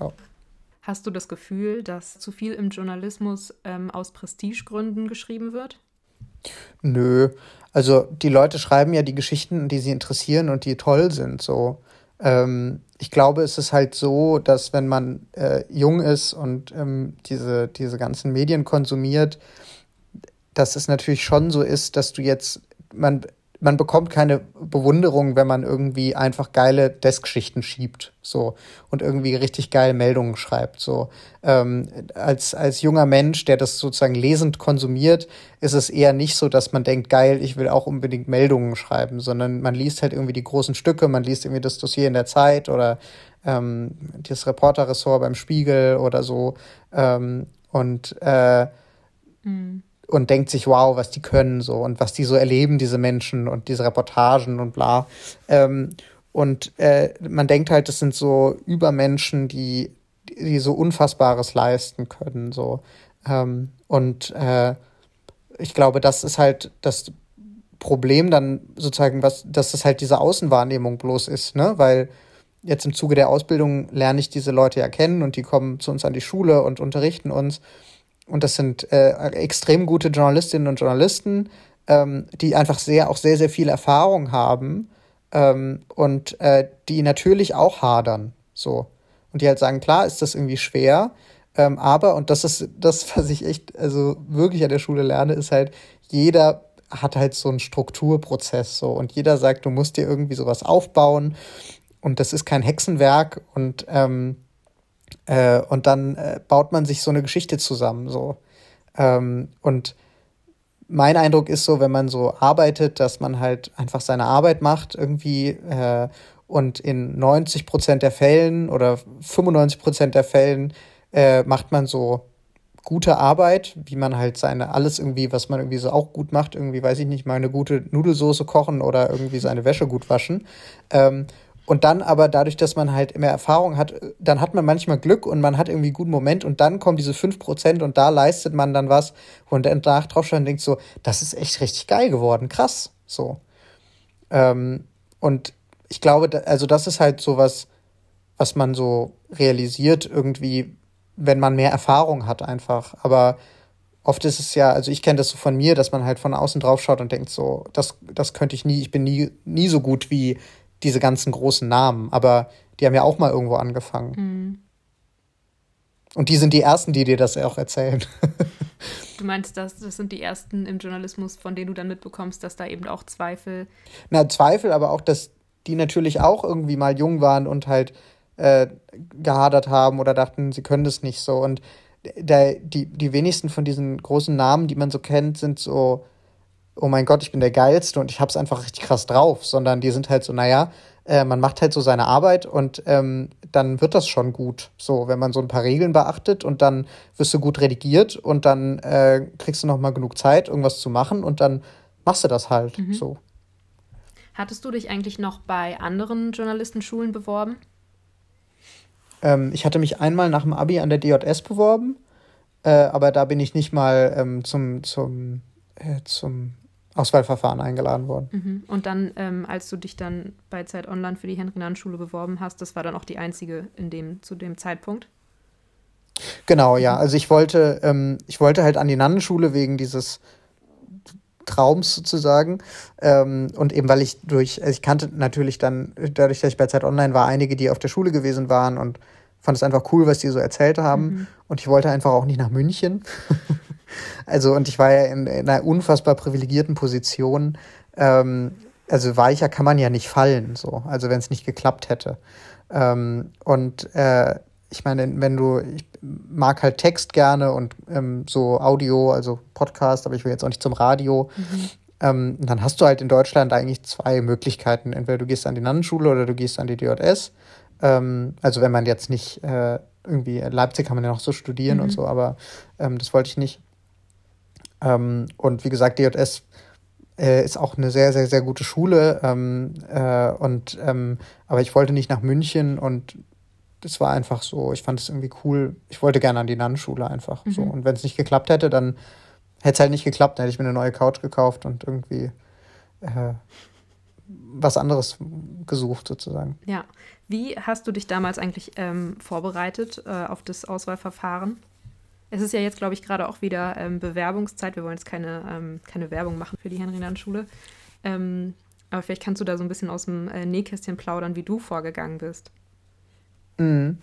Ja. Hast du das Gefühl, dass zu viel im Journalismus ähm, aus Prestigegründen geschrieben wird? Nö, also die Leute schreiben ja die Geschichten, die sie interessieren und die toll sind. So, ähm, ich glaube, es ist halt so, dass wenn man äh, jung ist und ähm, diese diese ganzen Medien konsumiert, dass es natürlich schon so ist, dass du jetzt man man bekommt keine Bewunderung, wenn man irgendwie einfach geile Deskschichten schiebt, so und irgendwie richtig geile Meldungen schreibt. So ähm, als als junger Mensch, der das sozusagen lesend konsumiert, ist es eher nicht so, dass man denkt, geil, ich will auch unbedingt Meldungen schreiben, sondern man liest halt irgendwie die großen Stücke, man liest irgendwie das Dossier in der Zeit oder ähm, das Reporterressort beim Spiegel oder so ähm, und äh, mhm und denkt sich, wow, was die können so und was die so erleben, diese Menschen und diese Reportagen und bla. Ähm, und äh, man denkt halt, das sind so Übermenschen, die, die so Unfassbares leisten können. So. Ähm, und äh, ich glaube, das ist halt das Problem dann sozusagen, was, dass das halt diese Außenwahrnehmung bloß ist, ne? Weil jetzt im Zuge der Ausbildung lerne ich diese Leute ja kennen und die kommen zu uns an die Schule und unterrichten uns und das sind äh, extrem gute Journalistinnen und Journalisten, ähm, die einfach sehr, auch sehr, sehr viel Erfahrung haben ähm, und äh, die natürlich auch hadern. So. Und die halt sagen, klar ist das irgendwie schwer, ähm, aber, und das ist das, [LAUGHS] was ich echt, also wirklich an der Schule lerne, ist halt, jeder hat halt so einen Strukturprozess so und jeder sagt, du musst dir irgendwie sowas aufbauen und das ist kein Hexenwerk und ähm, äh, und dann äh, baut man sich so eine Geschichte zusammen. So. Ähm, und mein Eindruck ist so, wenn man so arbeitet, dass man halt einfach seine Arbeit macht irgendwie äh, und in 90 Prozent der Fällen oder 95 Prozent der Fällen äh, macht man so gute Arbeit, wie man halt seine alles irgendwie, was man irgendwie so auch gut macht, irgendwie weiß ich nicht mal eine gute Nudelsoße kochen oder irgendwie seine Wäsche gut waschen. Ähm, und dann aber dadurch, dass man halt mehr Erfahrung hat, dann hat man manchmal Glück und man hat irgendwie einen guten Moment und dann kommen diese 5% und da leistet man dann was, man danach draufschaut und denkt so, das ist echt richtig geil geworden, krass, so. Ähm, und ich glaube, also das ist halt so was, was man so realisiert irgendwie, wenn man mehr Erfahrung hat einfach. Aber oft ist es ja, also ich kenne das so von mir, dass man halt von außen drauf schaut und denkt so, das, das könnte ich nie, ich bin nie, nie so gut wie diese ganzen großen Namen, aber die haben ja auch mal irgendwo angefangen. Mhm. Und die sind die Ersten, die dir das auch erzählen. [LAUGHS] du meinst, dass das sind die Ersten im Journalismus, von denen du dann mitbekommst, dass da eben auch Zweifel. Na, Zweifel, aber auch, dass die natürlich auch irgendwie mal jung waren und halt äh, gehadert haben oder dachten, sie können das nicht so. Und der, die, die wenigsten von diesen großen Namen, die man so kennt, sind so oh mein Gott, ich bin der Geilste und ich hab's einfach richtig krass drauf, sondern die sind halt so, naja, äh, man macht halt so seine Arbeit und ähm, dann wird das schon gut. So, wenn man so ein paar Regeln beachtet und dann wirst du gut redigiert und dann äh, kriegst du noch mal genug Zeit, irgendwas zu machen und dann machst du das halt mhm. so. Hattest du dich eigentlich noch bei anderen Journalistenschulen beworben? Ähm, ich hatte mich einmal nach dem Abi an der DJS beworben, äh, aber da bin ich nicht mal ähm, zum, zum, äh, zum Auswahlverfahren eingeladen worden. Mhm. Und dann, ähm, als du dich dann bei Zeit Online für die Henry-Nann-Schule beworben hast, das war dann auch die einzige in dem, zu dem Zeitpunkt? Genau, ja. Also ich wollte, ähm, ich wollte halt an die Nannenschule wegen dieses Traums sozusagen. Ähm, und eben weil ich durch, also ich kannte natürlich dann, dadurch, dass ich bei Zeit Online war, einige, die auf der Schule gewesen waren und fand es einfach cool, was die so erzählt haben. Mhm. Und ich wollte einfach auch nicht nach München. [LAUGHS] also, und ich war ja in, in einer unfassbar privilegierten Position. Ähm, also weicher kann man ja nicht fallen, so. Also wenn es nicht geklappt hätte. Ähm, und äh, ich meine, wenn du, ich mag halt Text gerne und ähm, so Audio, also Podcast, aber ich will jetzt auch nicht zum Radio. Mhm. Ähm, dann hast du halt in Deutschland eigentlich zwei Möglichkeiten. Entweder du gehst an die Nannenschule oder du gehst an die DJS. Ähm, also wenn man jetzt nicht äh, irgendwie, in Leipzig kann man ja noch so studieren mhm. und so, aber ähm, das wollte ich nicht. Ähm, und wie gesagt, DJS äh, ist auch eine sehr, sehr, sehr gute Schule. Ähm, äh, und ähm, aber ich wollte nicht nach München und das war einfach so, ich fand es irgendwie cool. Ich wollte gerne an die Nannenschule einfach. Mhm. So. Und wenn es nicht geklappt hätte, dann hätte es halt nicht geklappt. Dann hätte ich mir eine neue Couch gekauft und irgendwie äh, was anderes gesucht, sozusagen. Ja. Wie hast du dich damals eigentlich ähm, vorbereitet äh, auf das Auswahlverfahren? Es ist ja jetzt, glaube ich, gerade auch wieder ähm, Bewerbungszeit. Wir wollen jetzt keine, ähm, keine Werbung machen für die Henry-Nann-Schule. Ähm, aber vielleicht kannst du da so ein bisschen aus dem äh, Nähkästchen plaudern, wie du vorgegangen bist. Mhm.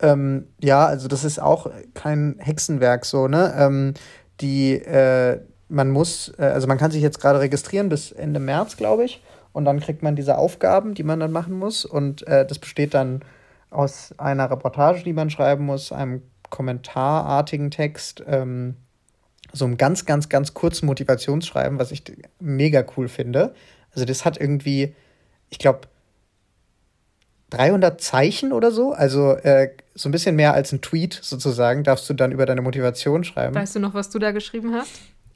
Ähm, ja, also das ist auch kein Hexenwerk so, ne? Ähm, die, äh, man muss, äh, also man kann sich jetzt gerade registrieren bis Ende März, glaube ich. Und dann kriegt man diese Aufgaben, die man dann machen muss. Und äh, das besteht dann aus einer Reportage, die man schreiben muss, einem kommentarartigen Text, ähm, so einem ganz, ganz, ganz kurzen Motivationsschreiben, was ich mega cool finde. Also das hat irgendwie, ich glaube, 300 Zeichen oder so. Also äh, so ein bisschen mehr als ein Tweet sozusagen darfst du dann über deine Motivation schreiben. Weißt du noch, was du da geschrieben hast?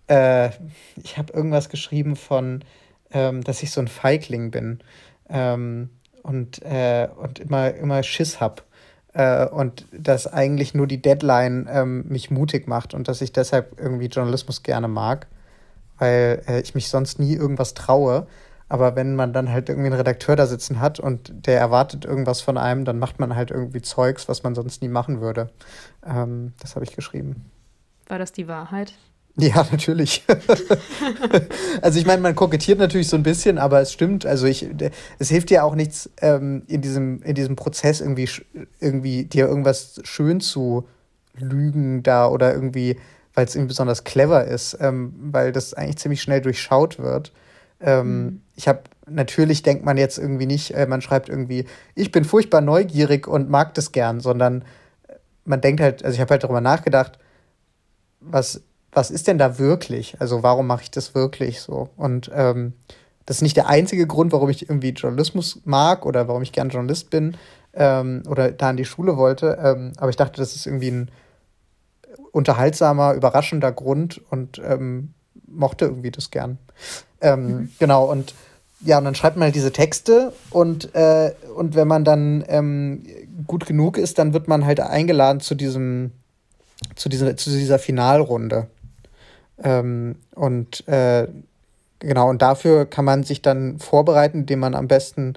Äh, ich habe irgendwas geschrieben von, ähm, dass ich so ein Feigling bin ähm, und, äh, und immer, immer Schiss habe. Äh, und dass eigentlich nur die Deadline ähm, mich mutig macht und dass ich deshalb irgendwie Journalismus gerne mag, weil äh, ich mich sonst nie irgendwas traue. Aber wenn man dann halt irgendwie einen Redakteur da sitzen hat und der erwartet irgendwas von einem, dann macht man halt irgendwie Zeugs, was man sonst nie machen würde. Ähm, das habe ich geschrieben. War das die Wahrheit? Ja, [LAUGHS] natürlich. [LAUGHS] also ich meine, man kokettiert natürlich so ein bisschen, aber es stimmt. Also ich, es hilft dir auch nichts, ähm, in, diesem, in diesem Prozess irgendwie, irgendwie dir irgendwas schön zu lügen da oder irgendwie, weil es irgendwie besonders clever ist, ähm, weil das eigentlich ziemlich schnell durchschaut wird. Ähm, mhm. Ich habe, natürlich denkt man jetzt irgendwie nicht, äh, man schreibt irgendwie, ich bin furchtbar neugierig und mag das gern, sondern man denkt halt, also ich habe halt darüber nachgedacht, was was ist denn da wirklich? Also warum mache ich das wirklich so? Und ähm, das ist nicht der einzige Grund, warum ich irgendwie Journalismus mag oder warum ich gern Journalist bin ähm, oder da in die Schule wollte. Ähm, aber ich dachte, das ist irgendwie ein unterhaltsamer, überraschender Grund und ähm, mochte irgendwie das gern. Ähm, mhm. Genau, und ja, und dann schreibt man halt diese Texte und, äh, und wenn man dann ähm, gut genug ist, dann wird man halt eingeladen zu diesem, zu dieser, zu dieser Finalrunde. Ähm, und äh, genau, und dafür kann man sich dann vorbereiten, indem man am besten,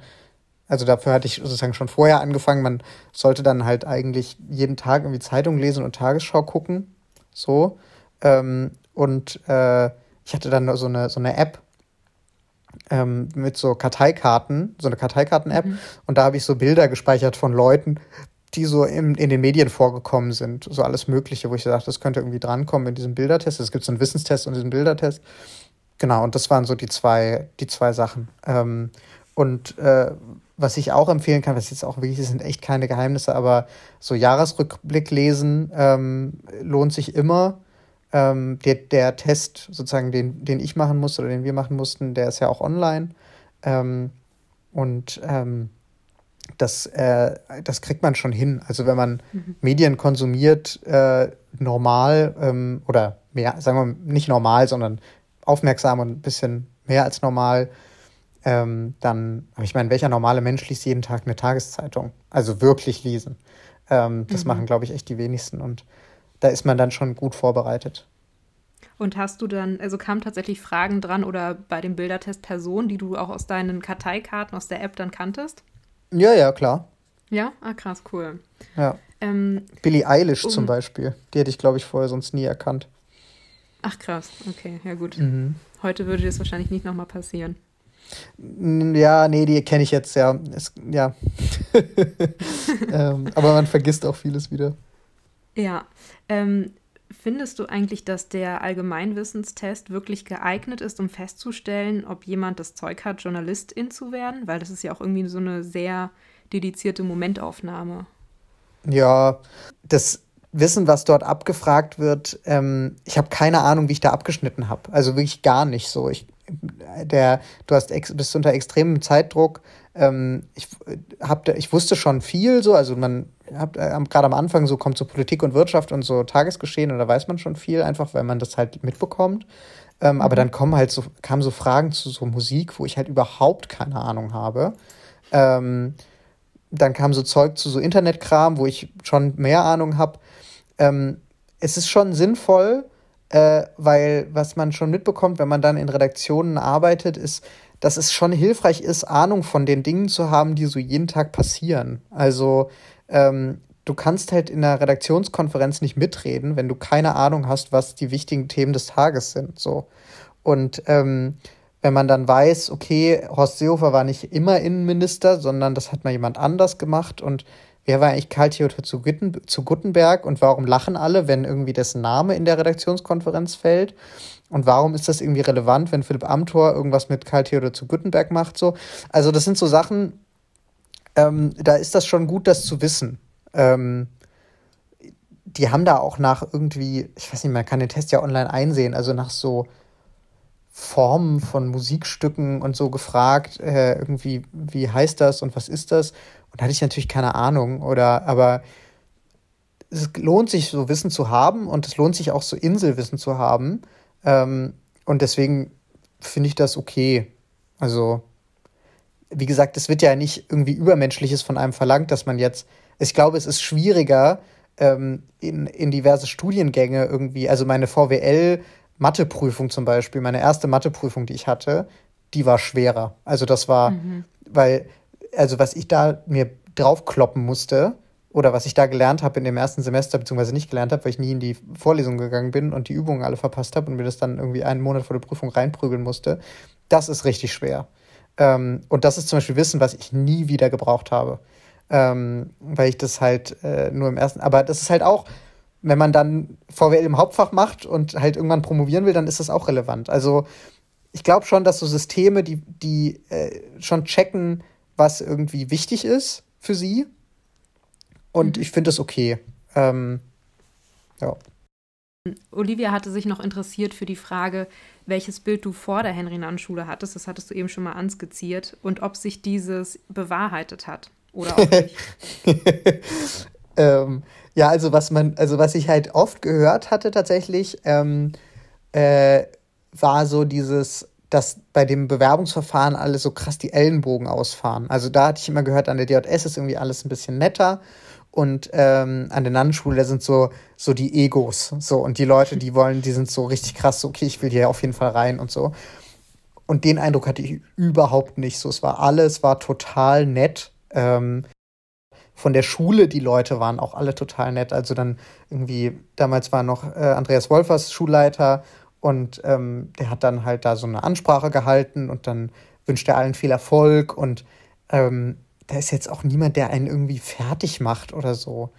also dafür hatte ich sozusagen schon vorher angefangen, man sollte dann halt eigentlich jeden Tag irgendwie Zeitung lesen und Tagesschau gucken. So. Ähm, und äh, ich hatte dann so eine, so eine App, ähm, mit so Karteikarten, so eine Karteikarten-App. Mhm. Und da habe ich so Bilder gespeichert von Leuten, die so in, in den Medien vorgekommen sind. So alles Mögliche, wo ich dachte, das könnte irgendwie drankommen in diesem Bildertest. Es gibt so einen Wissenstest und diesen Bildertest. Genau, und das waren so die zwei, die zwei Sachen. Ähm, und äh, was ich auch empfehlen kann, was jetzt auch wirklich, das sind echt keine Geheimnisse, aber so Jahresrückblick lesen ähm, lohnt sich immer. Ähm, der, der Test, sozusagen, den, den ich machen musste oder den wir machen mussten, der ist ja auch online. Ähm, und ähm, das, äh, das kriegt man schon hin. Also wenn man mhm. Medien konsumiert, äh, normal ähm, oder mehr, sagen wir nicht normal, sondern aufmerksam und ein bisschen mehr als normal, ähm, dann, aber ich meine, welcher normale Mensch liest jeden Tag eine Tageszeitung? Also wirklich lesen. Ähm, das mhm. machen, glaube ich, echt die wenigsten. Und da ist man dann schon gut vorbereitet. Und hast du dann, also kamen tatsächlich Fragen dran oder bei dem Bildertest Personen, die du auch aus deinen Karteikarten, aus der App dann kanntest? Ja, ja, klar. Ja? Ah, krass, cool. Ja. Ähm, Billie Eilish um, zum Beispiel. Die hätte ich, glaube ich, vorher sonst nie erkannt. Ach, krass. Okay, ja gut. Mhm. Heute würde das wahrscheinlich nicht nochmal passieren. Ja, nee, die kenne ich jetzt, ja. Es, ja. [LAUGHS] ähm, aber man vergisst auch vieles wieder. Ja. Ähm, findest du eigentlich, dass der Allgemeinwissenstest wirklich geeignet ist, um festzustellen, ob jemand das Zeug hat, Journalistin zu werden? Weil das ist ja auch irgendwie so eine sehr dedizierte Momentaufnahme. Ja, das Wissen, was dort abgefragt wird, ähm, ich habe keine Ahnung, wie ich da abgeschnitten habe. Also wirklich gar nicht so. Ich, der, du hast ex, bist unter extremem Zeitdruck. Ähm, ich, hab, ich wusste schon viel so, also man hat äh, gerade am Anfang so kommt so Politik und Wirtschaft und so Tagesgeschehen und da weiß man schon viel, einfach weil man das halt mitbekommt. Ähm, mhm. Aber dann kommen halt so, kamen so Fragen zu so Musik, wo ich halt überhaupt keine Ahnung habe. Ähm, dann kam so Zeug zu so Internetkram, wo ich schon mehr Ahnung habe. Ähm, es ist schon sinnvoll, äh, weil was man schon mitbekommt, wenn man dann in Redaktionen arbeitet, ist, dass es schon hilfreich ist, Ahnung von den Dingen zu haben, die so jeden Tag passieren. Also ähm, du kannst halt in einer Redaktionskonferenz nicht mitreden, wenn du keine Ahnung hast, was die wichtigen Themen des Tages sind. So. Und ähm, wenn man dann weiß, okay, Horst Seehofer war nicht immer Innenminister, sondern das hat mal jemand anders gemacht und wer war eigentlich Karl Theodor zu, Gutten, zu Guttenberg und warum lachen alle, wenn irgendwie dessen Name in der Redaktionskonferenz fällt? Und warum ist das irgendwie relevant, wenn Philipp Amthor irgendwas mit Karl Theodor zu Guttenberg macht? So? Also, das sind so Sachen, ähm, da ist das schon gut, das zu wissen. Ähm, die haben da auch nach irgendwie, ich weiß nicht, man kann den Test ja online einsehen, also nach so Formen von Musikstücken und so gefragt, äh, irgendwie, wie heißt das und was ist das? Und da hatte ich natürlich keine Ahnung, oder, aber es lohnt sich, so Wissen zu haben und es lohnt sich auch so Inselwissen zu haben. Ähm, und deswegen finde ich das okay. Also, wie gesagt, es wird ja nicht irgendwie Übermenschliches von einem verlangt, dass man jetzt, ich glaube, es ist schwieriger, ähm, in, in diverse Studiengänge irgendwie, also meine VWL Matheprüfung zum Beispiel, meine erste Matheprüfung, die ich hatte, die war schwerer. Also das war, mhm. weil, also was ich da mir draufkloppen musste oder was ich da gelernt habe in dem ersten Semester, beziehungsweise nicht gelernt habe, weil ich nie in die Vorlesung gegangen bin und die Übungen alle verpasst habe und mir das dann irgendwie einen Monat vor der Prüfung reinprügeln musste, das ist richtig schwer. Ähm, und das ist zum Beispiel Wissen, was ich nie wieder gebraucht habe. Ähm, weil ich das halt äh, nur im ersten, aber das ist halt auch, wenn man dann VWL im Hauptfach macht und halt irgendwann promovieren will, dann ist das auch relevant. Also ich glaube schon, dass so Systeme, die, die äh, schon checken, was irgendwie wichtig ist für sie. Und mhm. ich finde es okay. Ähm, ja. Olivia hatte sich noch interessiert für die Frage, welches Bild du vor der Henry-Nann-Schule hattest. Das hattest du eben schon mal anskizziert. Und ob sich dieses bewahrheitet hat oder auch nicht. [LAUGHS] ähm, ja, also was man, also was ich halt oft gehört hatte tatsächlich, ähm, äh, war so dieses, dass bei dem Bewerbungsverfahren alle so krass die Ellenbogen ausfahren. Also da hatte ich immer gehört, an der DJS ist irgendwie alles ein bisschen netter. Und ähm, an der Nannenschule, da sind so, so die Egos. So, und die Leute, die wollen, die sind so richtig krass, so, okay, ich will hier auf jeden Fall rein und so. Und den Eindruck hatte ich überhaupt nicht. So, es war alles, war total nett. Ähm, von der Schule, die Leute waren auch alle total nett. Also dann irgendwie, damals war noch äh, Andreas Wolfers Schulleiter und ähm, der hat dann halt da so eine Ansprache gehalten und dann wünscht er allen viel Erfolg und ähm, da ist jetzt auch niemand, der einen irgendwie fertig macht oder so.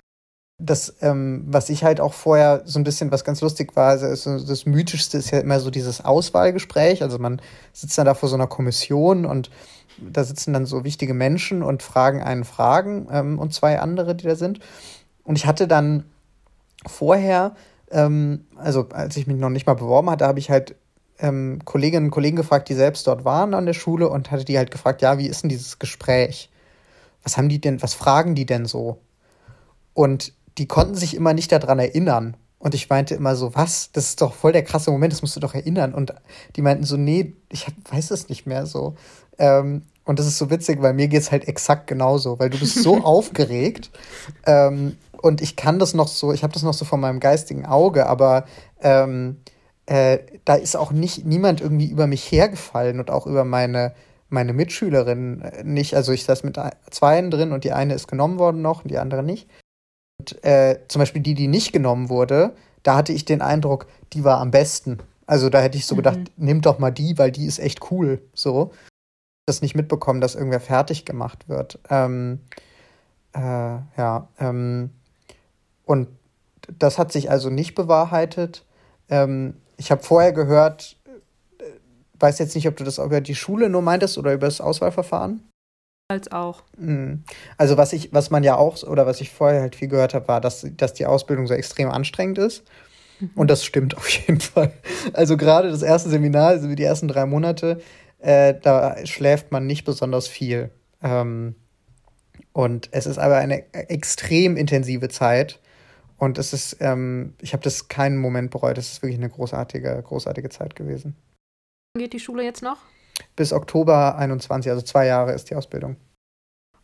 Das, ähm, was ich halt auch vorher so ein bisschen, was ganz lustig war, also das Mythischste ist ja immer so dieses Auswahlgespräch. Also man sitzt dann da vor so einer Kommission und da sitzen dann so wichtige Menschen und fragen einen Fragen ähm, und zwei andere, die da sind. Und ich hatte dann vorher, ähm, also als ich mich noch nicht mal beworben hatte, habe ich halt ähm, Kolleginnen und Kollegen gefragt, die selbst dort waren an der Schule und hatte die halt gefragt, ja, wie ist denn dieses Gespräch? Was haben die denn, was fragen die denn so? Und die konnten sich immer nicht daran erinnern. Und ich meinte immer so, was? Das ist doch voll der krasse Moment, das musst du doch erinnern. Und die meinten so, nee, ich hab, weiß es nicht mehr so. Ähm, und das ist so witzig, weil mir geht es halt exakt genauso, weil du bist so [LAUGHS] aufgeregt. Ähm, und ich kann das noch so, ich habe das noch so vor meinem geistigen Auge, aber ähm, äh, da ist auch nicht niemand irgendwie über mich hergefallen und auch über meine, meine Mitschülerin äh, nicht. Also ich saß mit zweien drin und die eine ist genommen worden noch und die andere nicht. Und äh, zum Beispiel die, die nicht genommen wurde, da hatte ich den Eindruck, die war am besten. Also da hätte ich so mhm. gedacht, nimm doch mal die, weil die ist echt cool. So das nicht mitbekommen, dass irgendwer fertig gemacht wird. Ähm, Äh, ja, ähm, und das hat sich also nicht bewahrheitet. Ähm, ich habe vorher gehört, weiß jetzt nicht, ob du das über die Schule nur meintest oder über das Auswahlverfahren. Als auch. Hm. Also was ich, was man ja auch, oder was ich vorher halt viel gehört habe, war, dass, dass die Ausbildung so extrem anstrengend ist. Mhm. Und das stimmt [LAUGHS] auf jeden Fall. Also gerade das erste Seminar, also die ersten drei Monate, äh, da schläft man nicht besonders viel. Ähm, und es ist aber eine extrem intensive Zeit. Und es ist, ähm, ich habe das keinen Moment bereut. Es ist wirklich eine großartige, großartige Zeit gewesen. Geht die Schule jetzt noch? Bis Oktober 21, also zwei Jahre ist die Ausbildung.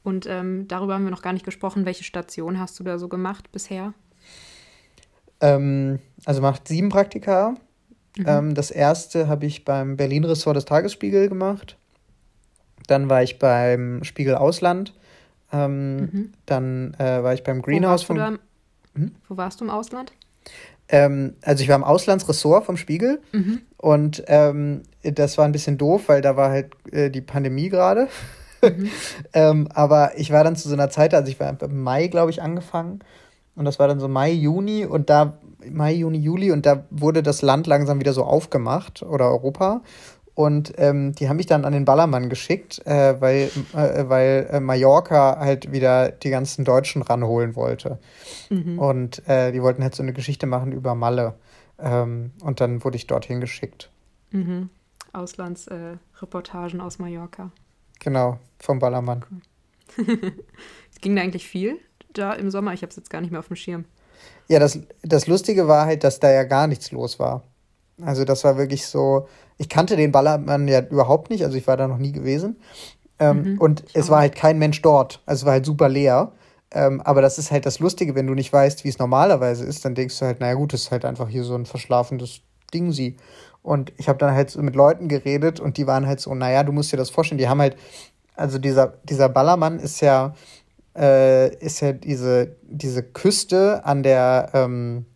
Und ähm, darüber haben wir noch gar nicht gesprochen. Welche Station hast du da so gemacht bisher? Ähm, also macht sieben Praktika. Mhm. Ähm, das erste habe ich beim Berlin-Ressort des Tagesspiegel gemacht. Dann war ich beim Spiegel Ausland. Ähm, mhm. Dann äh, war ich beim Greenhouse von. Da, hm? Wo warst du im Ausland? Ähm, also ich war im Auslandsressort vom Spiegel mhm. und ähm, das war ein bisschen doof, weil da war halt äh, die Pandemie gerade. Mhm. [LAUGHS] ähm, aber ich war dann zu so einer Zeit, also ich war im Mai, glaube ich, angefangen und das war dann so Mai, Juni und da Mai, Juni, Juli und da wurde das Land langsam wieder so aufgemacht oder Europa und ähm, die haben mich dann an den Ballermann geschickt, äh, weil, äh, weil äh, Mallorca halt wieder die ganzen Deutschen ranholen wollte. Mhm. Und äh, die wollten halt so eine Geschichte machen über Malle. Ähm, und dann wurde ich dorthin geschickt. Mhm. Auslandsreportagen aus Mallorca. Genau, vom Ballermann. Cool. [LAUGHS] Ging da eigentlich viel da im Sommer? Ich habe es jetzt gar nicht mehr auf dem Schirm. Ja, das, das Lustige war halt, dass da ja gar nichts los war. Also das war wirklich so, ich kannte den Ballermann ja überhaupt nicht, also ich war da noch nie gewesen. Ähm, mhm, und es war halt kein Mensch dort. Also es war halt super leer. Ähm, aber das ist halt das Lustige, wenn du nicht weißt, wie es normalerweise ist, dann denkst du halt, naja gut, das ist halt einfach hier so ein verschlafenes Ding sie. Und ich habe dann halt so mit Leuten geredet und die waren halt so, naja, du musst dir das vorstellen, die haben halt, also dieser, dieser Ballermann ist ja, äh, ist ja diese, diese Küste an der, ähm,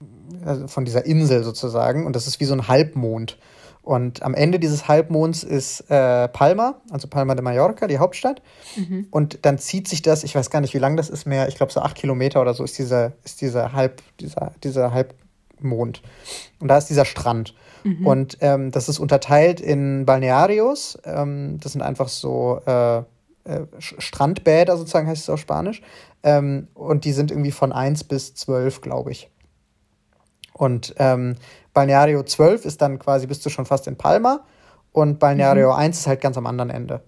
also von dieser Insel sozusagen und das ist wie so ein Halbmond. Und am Ende dieses Halbmonds ist äh, Palma, also Palma de Mallorca, die Hauptstadt. Mhm. Und dann zieht sich das, ich weiß gar nicht, wie lang das ist mehr, ich glaube so acht Kilometer oder so ist dieser, ist dieser Halb, dieser, dieser Halbmond. Und da ist dieser Strand. Mhm. Und ähm, das ist unterteilt in Balnearios. Ähm, das sind einfach so äh, äh, Strandbäder, sozusagen heißt es auf Spanisch. Ähm, und die sind irgendwie von 1 bis 12, glaube ich. Und ähm, Balneario 12 ist dann quasi, bist du schon fast in Palma und Balneario mhm. 1 ist halt ganz am anderen Ende.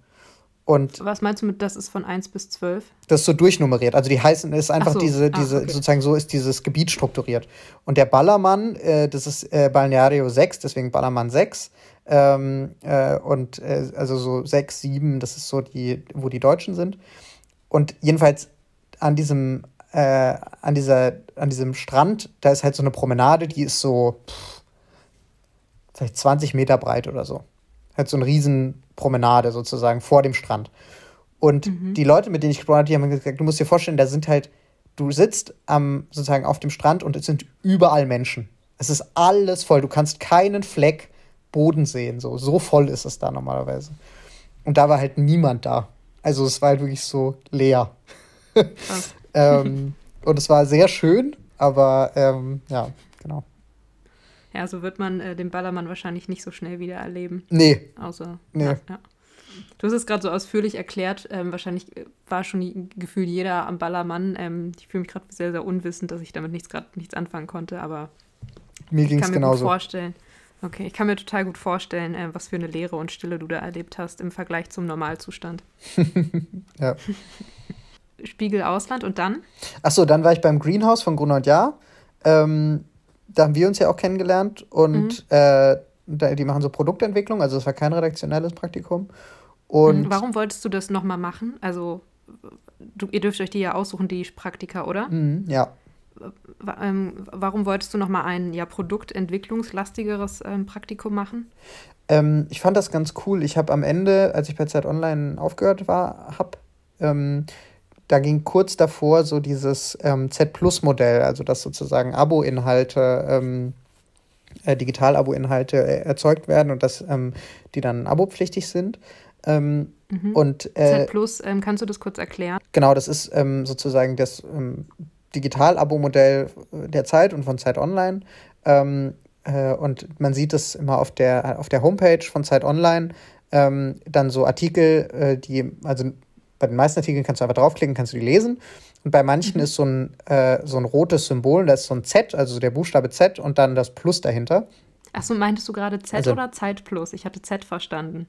Und Was meinst du mit, das ist von 1 bis 12? Das ist so durchnummeriert. Also die heißen, ist einfach so. diese, ah, diese, okay. sozusagen so ist dieses Gebiet strukturiert. Und der Ballermann, äh, das ist äh, Balneario 6, deswegen Ballermann 6. Ähm, äh, und äh, also so 6, 7, das ist so die, wo die Deutschen sind. Und jedenfalls an diesem äh, an, dieser, an diesem Strand, da ist halt so eine Promenade, die ist so pff, vielleicht 20 Meter breit oder so. Halt so eine riesen Promenade sozusagen vor dem Strand. Und mhm. die Leute, mit denen ich gesprochen habe, die haben gesagt, du musst dir vorstellen, da sind halt, du sitzt am, sozusagen auf dem Strand und es sind überall Menschen. Es ist alles voll. Du kannst keinen Fleck Boden sehen. So, so voll ist es da normalerweise. Und da war halt niemand da. Also es war halt wirklich so leer. [LAUGHS] Ähm, [LAUGHS] und es war sehr schön, aber ähm, ja, genau. Ja, so wird man äh, den Ballermann wahrscheinlich nicht so schnell wieder erleben. Nee. Außer. Nee. Ja, ja. Du hast es gerade so ausführlich erklärt. Ähm, wahrscheinlich war schon gefühlt jeder am Ballermann. Ähm, ich fühle mich gerade sehr, sehr unwissend, dass ich damit nichts gerade nichts anfangen konnte, aber mir ging es genauso. Gut vorstellen. Okay, ich kann mir total gut vorstellen, äh, was für eine Leere und Stille du da erlebt hast im Vergleich zum Normalzustand. [LAUGHS] ja. [LAUGHS] Spiegel Ausland und dann? Achso, dann war ich beim Greenhouse von Gruner und Jahr. Ähm, da haben wir uns ja auch kennengelernt und mhm. äh, die machen so Produktentwicklung, also es war kein redaktionelles Praktikum. Und mhm, Warum wolltest du das nochmal machen? Also, du, ihr dürft euch die ja aussuchen, die Praktika, oder? Mhm, ja. Ähm, warum wolltest du nochmal ein ja, produktentwicklungslastigeres ähm, Praktikum machen? Ähm, ich fand das ganz cool. Ich habe am Ende, als ich bei Zeit Online aufgehört war, habe ähm, da ging kurz davor so dieses ähm, Z-Plus-Modell, also dass sozusagen Abo-Inhalte, ähm, äh, Digital-Abo-Inhalte äh, erzeugt werden und dass ähm, die dann abopflichtig sind. Ähm, Mhm. Und, äh, Z Plus, ähm, kannst du das kurz erklären? Genau, das ist ähm, sozusagen das ähm, Digital-Abo-Modell der Zeit und von Zeit Online. Äh, und man sieht es immer auf der, auf der Homepage von Zeit Online. Ähm, dann so Artikel, äh, die, also bei den meisten Artikeln kannst du einfach draufklicken, kannst du die lesen. Und bei manchen mhm. ist so ein, äh, so ein rotes Symbol, da ist so ein Z, also der Buchstabe Z und dann das Plus dahinter. Achso, meintest du gerade Z also, oder Zeit Plus? Ich hatte Z verstanden.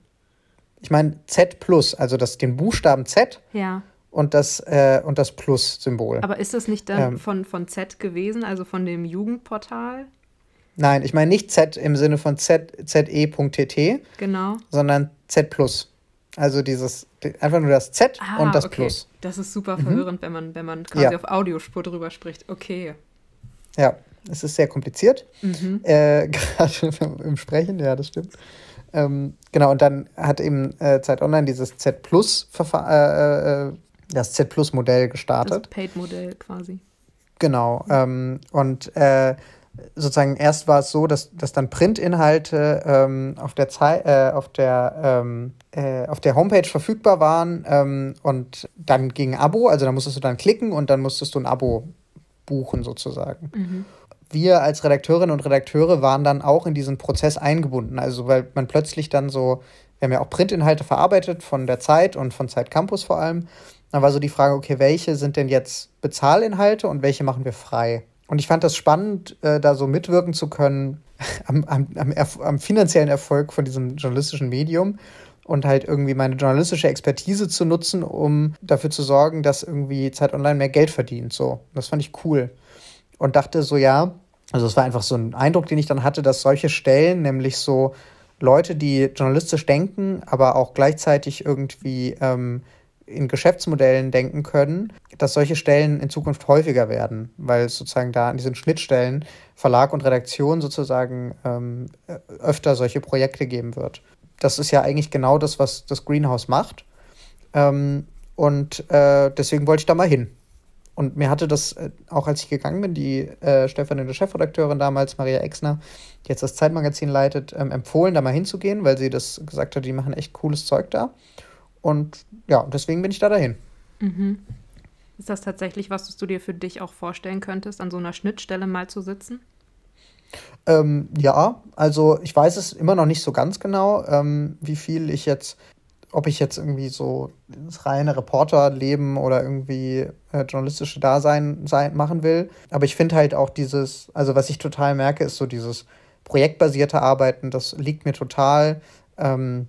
Ich meine Z Plus, also das, den Buchstaben Z. Ja. Und das, äh, und das Plus-Symbol. Aber ist das nicht dann ähm, von, von Z gewesen, also von dem Jugendportal? Nein, ich meine nicht Z im Sinne von ze.tt. Genau. Sondern Z Plus. Also dieses, einfach nur das Z ah, und das okay. Plus. Das ist super mhm. verwirrend, wenn man, wenn man quasi ja. auf Audiospur drüber spricht. Okay. Ja, es ist sehr kompliziert. Mhm. Äh, [LAUGHS] Gerade im Sprechen, ja, das stimmt. Ähm, genau, und dann hat eben äh, Zeit Online dieses Z Plus äh, äh, das Z Plus Modell gestartet. Das Paid-Modell quasi. Genau. Ähm, und äh, sozusagen erst war es so, dass, dass dann Printinhalte ähm, auf der Zeit, äh, auf der ähm, äh, auf der Homepage verfügbar waren ähm, und dann ging Abo, also da musstest du dann klicken und dann musstest du ein Abo buchen sozusagen. Mhm. Wir als Redakteurinnen und Redakteure waren dann auch in diesen Prozess eingebunden, also weil man plötzlich dann so, wir haben ja auch Printinhalte verarbeitet von der Zeit und von Zeit Campus vor allem. Dann war so die Frage, okay, welche sind denn jetzt Bezahlinhalte und welche machen wir frei? Und ich fand das spannend, äh, da so mitwirken zu können [LAUGHS] am, am, am, am, finanziellen Erfolg von diesem journalistischen Medium und halt irgendwie meine journalistische Expertise zu nutzen, um dafür zu sorgen, dass irgendwie Zeit Online mehr Geld verdient. So, das fand ich cool. Und dachte so, ja, also es war einfach so ein Eindruck, den ich dann hatte, dass solche Stellen, nämlich so Leute, die journalistisch denken, aber auch gleichzeitig irgendwie ähm, in Geschäftsmodellen denken können, dass solche Stellen in Zukunft häufiger werden, weil es sozusagen da an diesen Schnittstellen Verlag und Redaktion sozusagen ähm, öfter solche Projekte geben wird. Das ist ja eigentlich genau das, was das Greenhouse macht. Ähm, und äh, deswegen wollte ich da mal hin. Und mir hatte das, äh, auch als ich gegangen bin, die äh, stellvertretende Chefredakteurin damals, Maria Exner, die jetzt das Zeitmagazin leitet, ähm, empfohlen, da mal hinzugehen, weil sie das gesagt hat, die machen echt cooles Zeug da. Und ja, deswegen bin ich da dahin. Mhm. Ist das tatsächlich was, was du dir für dich auch vorstellen könntest, an so einer Schnittstelle mal zu sitzen? Ähm, ja, also ich weiß es immer noch nicht so ganz genau, ähm, wie viel ich jetzt, ob ich jetzt irgendwie so das reine Reporterleben oder irgendwie äh, journalistische Dasein sein, machen will. Aber ich finde halt auch dieses, also was ich total merke, ist so dieses projektbasierte Arbeiten, das liegt mir total. Ähm,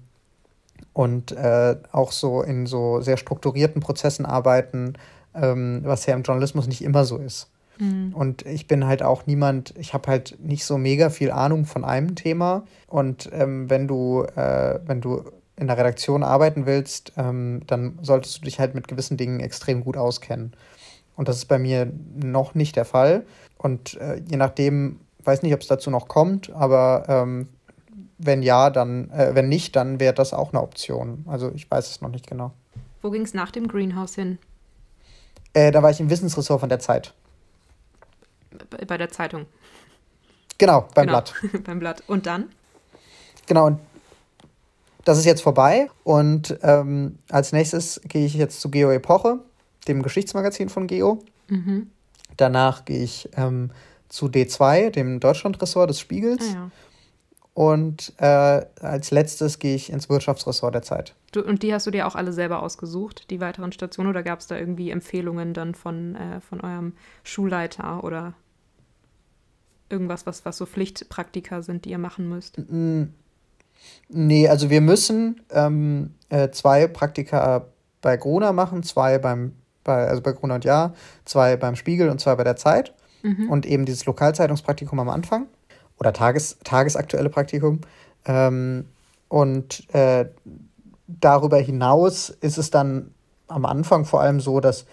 und äh, auch so in so sehr strukturierten Prozessen arbeiten, ähm, was ja im Journalismus nicht immer so ist. Mhm. Und ich bin halt auch niemand, ich habe halt nicht so mega viel Ahnung von einem Thema. Und ähm, wenn du, äh, wenn du in der Redaktion arbeiten willst, ähm, dann solltest du dich halt mit gewissen Dingen extrem gut auskennen. Und das ist bei mir noch nicht der Fall. Und äh, je nachdem, weiß nicht, ob es dazu noch kommt, aber ähm, wenn ja, dann, äh, wenn nicht, dann wäre das auch eine Option. Also ich weiß es noch nicht genau. Wo ging es nach dem Greenhouse hin? Äh, da war ich im Wissensressort von der Zeit. Bei, der Zeitung. Genau, beim genau. Blatt. [LAUGHS] beim Blatt. Und dann? Genau, und das ist jetzt vorbei. Und ähm, als nächstes gehe ich jetzt zu Geo Epoche, dem Geschichtsmagazin von Geo. Mhm. Danach gehe ich ähm, zu D2, dem Deutschlandressort des Spiegels. Ah, ja. Und äh, als letztes gehe ich ins Wirtschaftsressort der Zeit. Du, und die hast du dir auch alle selber ausgesucht, die weiteren Stationen, oder gab es da irgendwie Empfehlungen dann von, äh, von eurem Schulleiter oder irgendwas, was, was so Pflichtpraktika sind, die ihr machen müsst? Nee, also wir müssen ähm, äh, zwei Praktika bei Gruner machen, zwei beim, bei, also bei Gruner und Ja, zwei beim Spiegel und zwei bei der Zeit. Mhm. Und eben dieses Lokalzeitungspraktikum am Anfang oder Tages, tagesaktuelle Praktikum. Ähm, und äh, darüber hinaus ist es dann am Anfang vor allem so, dass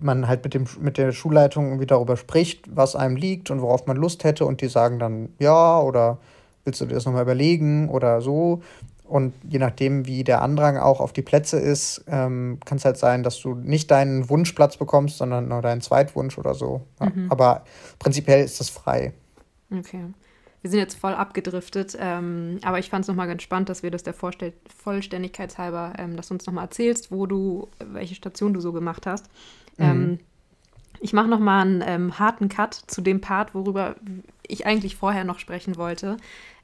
man halt mit, dem, mit der Schulleitung irgendwie darüber spricht, was einem liegt und worauf man Lust hätte. Und die sagen dann ja oder willst du dir das nochmal überlegen oder so. Und je nachdem, wie der Andrang auch auf die Plätze ist, ähm, kann es halt sein, dass du nicht deinen Wunschplatz bekommst, sondern nur deinen Zweitwunsch oder so. Ja. Mhm. Aber prinzipiell ist das frei. Okay. wir sind jetzt voll abgedriftet, ähm, aber ich fand es nochmal ganz spannend, dass wir das der Vorstell Vollständigkeit halber, ähm, dass du uns nochmal erzählst, wo du, welche Station du so gemacht hast. Mhm. Ähm, ich mache nochmal einen ähm, harten Cut zu dem Part, worüber ich eigentlich vorher noch sprechen wollte.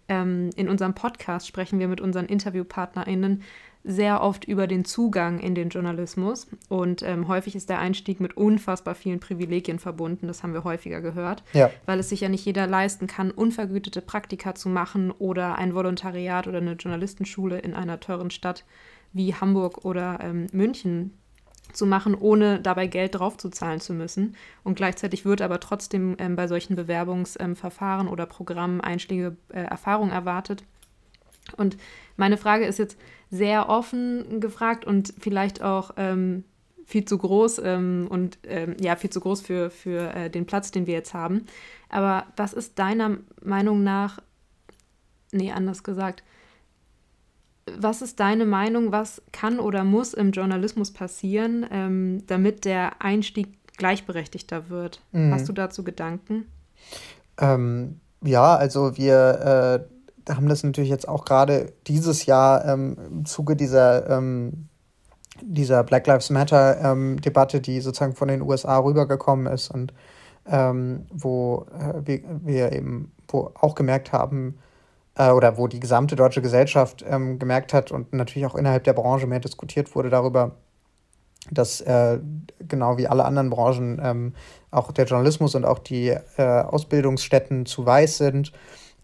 Ähm, in unserem Podcast sprechen wir mit unseren InterviewpartnerInnen sehr oft über den Zugang in den Journalismus und ähm, häufig ist der Einstieg mit unfassbar vielen Privilegien verbunden, das haben wir häufiger gehört, ja. weil es sich ja nicht jeder leisten kann, unvergütete Praktika zu machen oder ein Volontariat oder eine Journalistenschule in einer teuren Stadt wie Hamburg oder ähm, München zu machen, ohne dabei Geld draufzuzahlen zu müssen. Und gleichzeitig wird aber trotzdem ähm, bei solchen Bewerbungsverfahren ähm, oder Programmen einschlägige äh, Erfahrung erwartet. Und meine Frage ist jetzt sehr offen gefragt und vielleicht auch ähm, viel zu groß ähm, und ähm, ja, viel zu groß für, für äh, den Platz, den wir jetzt haben. Aber was ist deiner Meinung nach, nee, anders gesagt, was ist deine Meinung, was kann oder muss im Journalismus passieren, ähm, damit der Einstieg gleichberechtigter wird? Mhm. Hast du dazu Gedanken? Ähm, ja, also wir äh, haben das natürlich jetzt auch gerade dieses Jahr ähm, im Zuge dieser, ähm, dieser Black Lives Matter-Debatte, ähm, die sozusagen von den USA rübergekommen ist und ähm, wo äh, wir, wir eben wo auch gemerkt haben, äh, oder wo die gesamte deutsche Gesellschaft ähm, gemerkt hat und natürlich auch innerhalb der Branche mehr diskutiert wurde darüber, dass äh, genau wie alle anderen Branchen ähm, auch der Journalismus und auch die äh, Ausbildungsstätten zu weiß sind,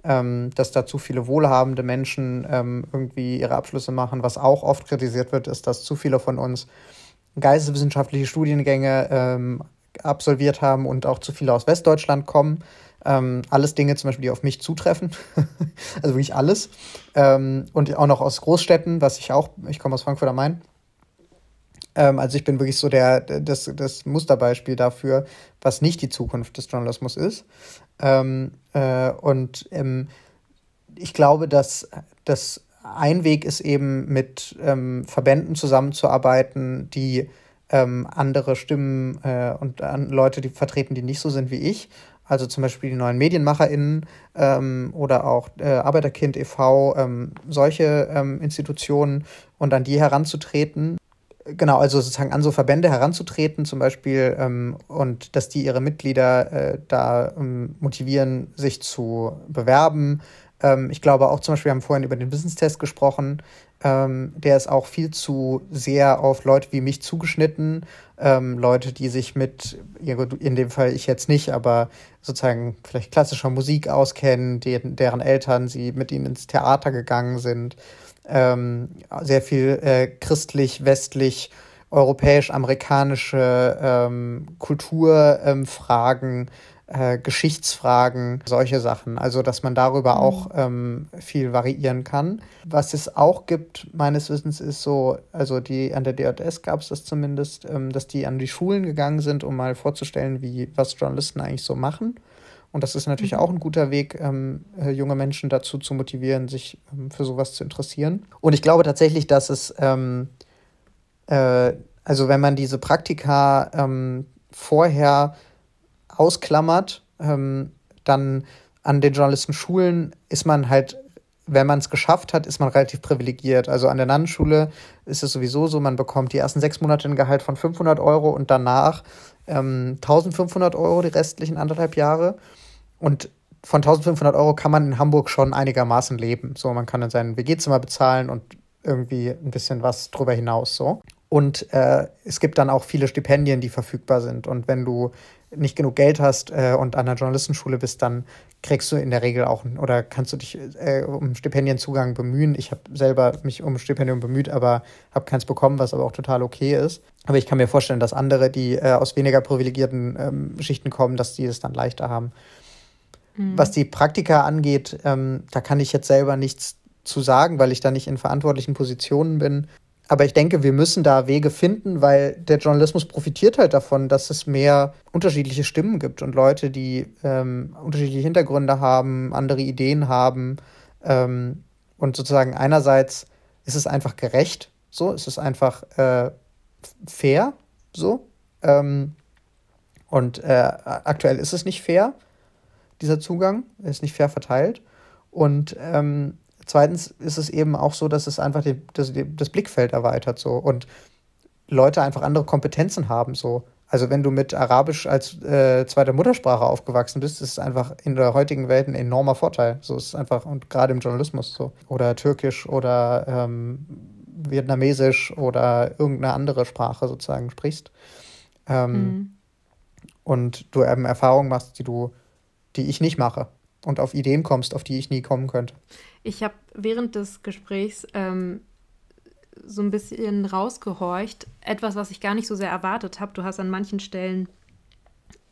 ähm, dass da zu viele wohlhabende Menschen ähm, irgendwie ihre Abschlüsse machen. Was auch oft kritisiert wird, ist, dass zu viele von uns geisteswissenschaftliche Studiengänge ähm, absolviert haben und auch zu viele aus Westdeutschland kommen. Ähm, alles Dinge zum Beispiel, die auf mich zutreffen. [LAUGHS] also wirklich alles. Ähm, und auch noch aus Großstädten, was ich auch, ich komme aus Frankfurt am Main. Ähm, also ich bin wirklich so der, das, das Musterbeispiel dafür, was nicht die Zukunft des Journalismus ist. Ähm, äh, und ähm, ich glaube, dass das ein Weg ist eben mit ähm, Verbänden zusammenzuarbeiten, die andere Stimmen äh, und an Leute, die vertreten, die nicht so sind wie ich also zum Beispiel die neuen MedienmacherInnen ähm, oder auch äh, Arbeiterkind e.V., ähm, solche ähm, Institutionen und an die heranzutreten. Genau, also sozusagen an so Verbände heranzutreten, zum Beispiel, ähm, und dass die ihre Mitglieder äh, da ähm, motivieren, sich zu bewerben. Ähm, ich glaube auch zum Beispiel, wir haben vorhin über den Wissenstest gesprochen. Ähm, der ist auch viel zu sehr auf Leute wie mich zugeschnitten. Ähm, Leute, die sich mit, in dem Fall ich jetzt nicht, aber sozusagen vielleicht klassischer Musik auskennen, deren, deren Eltern sie mit ihnen ins Theater gegangen sind. Ähm, sehr viel äh, christlich, westlich, europäisch-amerikanische ähm, Kulturfragen äh, Geschichtsfragen, solche Sachen. Also, dass man darüber mhm. auch ähm, viel variieren kann. Was es auch gibt, meines Wissens, ist so, also die an der DJS gab es das zumindest, ähm, dass die an die Schulen gegangen sind, um mal vorzustellen, wie was Journalisten eigentlich so machen. Und das ist natürlich mhm. auch ein guter Weg, ähm, äh, junge Menschen dazu zu motivieren, sich ähm, für sowas zu interessieren. Und ich glaube tatsächlich, dass es, ähm, äh, also wenn man diese Praktika ähm, vorher ausklammert, ähm, dann an den Journalistenschulen ist man halt, wenn man es geschafft hat, ist man relativ privilegiert. Also an der Nannenschule ist es sowieso so, man bekommt die ersten sechs Monate ein Gehalt von 500 Euro und danach ähm, 1500 Euro die restlichen anderthalb Jahre. Und von 1500 Euro kann man in Hamburg schon einigermaßen leben. So, man kann dann sein WG-Zimmer bezahlen und irgendwie ein bisschen was drüber hinaus so. Und äh, es gibt dann auch viele Stipendien, die verfügbar sind. Und wenn du nicht genug Geld hast äh, und an der Journalistenschule bist, dann kriegst du in der Regel auch oder kannst du dich äh, um Stipendienzugang bemühen. Ich habe selber mich um Stipendium bemüht, aber habe keins bekommen, was aber auch total okay ist. Aber ich kann mir vorstellen, dass andere, die äh, aus weniger privilegierten ähm, Schichten kommen, dass die es dann leichter haben. Mhm. Was die Praktika angeht, ähm, da kann ich jetzt selber nichts zu sagen, weil ich da nicht in verantwortlichen Positionen bin. Aber ich denke, wir müssen da Wege finden, weil der Journalismus profitiert halt davon, dass es mehr unterschiedliche Stimmen gibt und Leute, die ähm, unterschiedliche Hintergründe haben, andere Ideen haben. Ähm, und sozusagen einerseits ist es einfach gerecht, so, es ist einfach äh, fair, so. Ähm, und äh, aktuell ist es nicht fair. dieser Zugang, ist nicht fair verteilt. Und ähm, zweitens ist es eben auch so, dass es einfach die, das, das Blickfeld erweitert so und Leute einfach andere Kompetenzen haben so. Also wenn du mit Arabisch als äh, zweite Muttersprache aufgewachsen bist, ist es einfach in der heutigen Welt ein enormer Vorteil. So ist es einfach und gerade im Journalismus so oder Türkisch oder ähm, Vietnamesisch oder irgendeine andere Sprache sozusagen sprichst. Ähm, mhm. Und du eben Erfahrungen machst, die du, die ich nicht mache und auf Ideen kommst, auf die ich nie kommen könnte. Ich habe während des Gesprächs ähm, so ein bisschen rausgehorcht. Etwas, was ich gar nicht so sehr erwartet habe. Du hast an manchen Stellen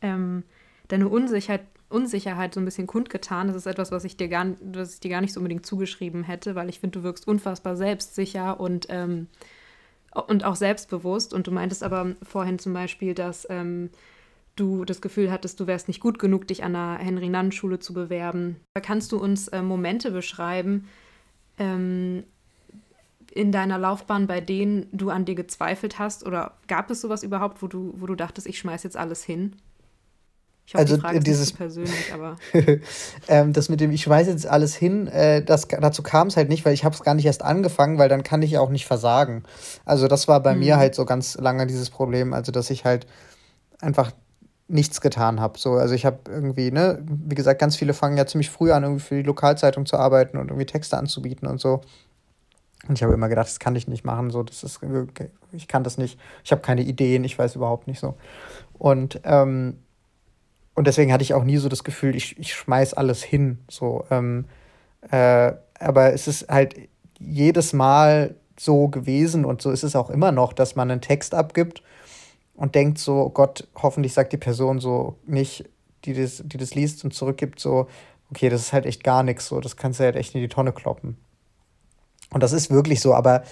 ähm, deine Unsicherheit, Unsicherheit so ein bisschen kundgetan. Das ist etwas, was ich dir gar, was ich dir gar nicht so unbedingt zugeschrieben hätte, weil ich finde, du wirkst unfassbar selbstsicher und, ähm, und auch selbstbewusst. Und du meintest aber vorhin zum Beispiel, dass ähm, du das Gefühl hattest, du wärst nicht gut genug, dich an der Henry-Nannen-Schule zu bewerben. Kannst du uns äh, Momente beschreiben, ähm, in deiner Laufbahn, bei denen du an dir gezweifelt hast? Oder gab es sowas überhaupt, wo du, wo du dachtest, ich schmeiß jetzt alles hin? Ich hoffe, also die Frage dieses persönlich, aber [LAUGHS] ähm, das mit dem ich schmeiß jetzt alles hin, äh, das, dazu kam es halt nicht, weil ich habe es gar nicht erst angefangen, weil dann kann ich ja auch nicht versagen. Also das war bei mhm. mir halt so ganz lange dieses Problem, also dass ich halt einfach nichts getan habe. So, also ich habe irgendwie, ne, wie gesagt, ganz viele fangen ja ziemlich früh an, irgendwie für die Lokalzeitung zu arbeiten und irgendwie Texte anzubieten und so. Und ich habe immer gedacht, das kann ich nicht machen, so, das ist, ich kann das nicht, ich habe keine Ideen, ich weiß überhaupt nicht so. Und, ähm, und deswegen hatte ich auch nie so das Gefühl, ich, ich schmeiß alles hin, so. Ähm, äh, aber es ist halt jedes Mal so gewesen und so ist es auch immer noch, dass man einen Text abgibt und denkt so, oh Gott, hoffentlich sagt die Person so nicht, die das, die das liest und zurückgibt, so, okay, das ist halt echt gar nichts, so, das kannst du halt echt in die Tonne kloppen. Und das ist wirklich so, aber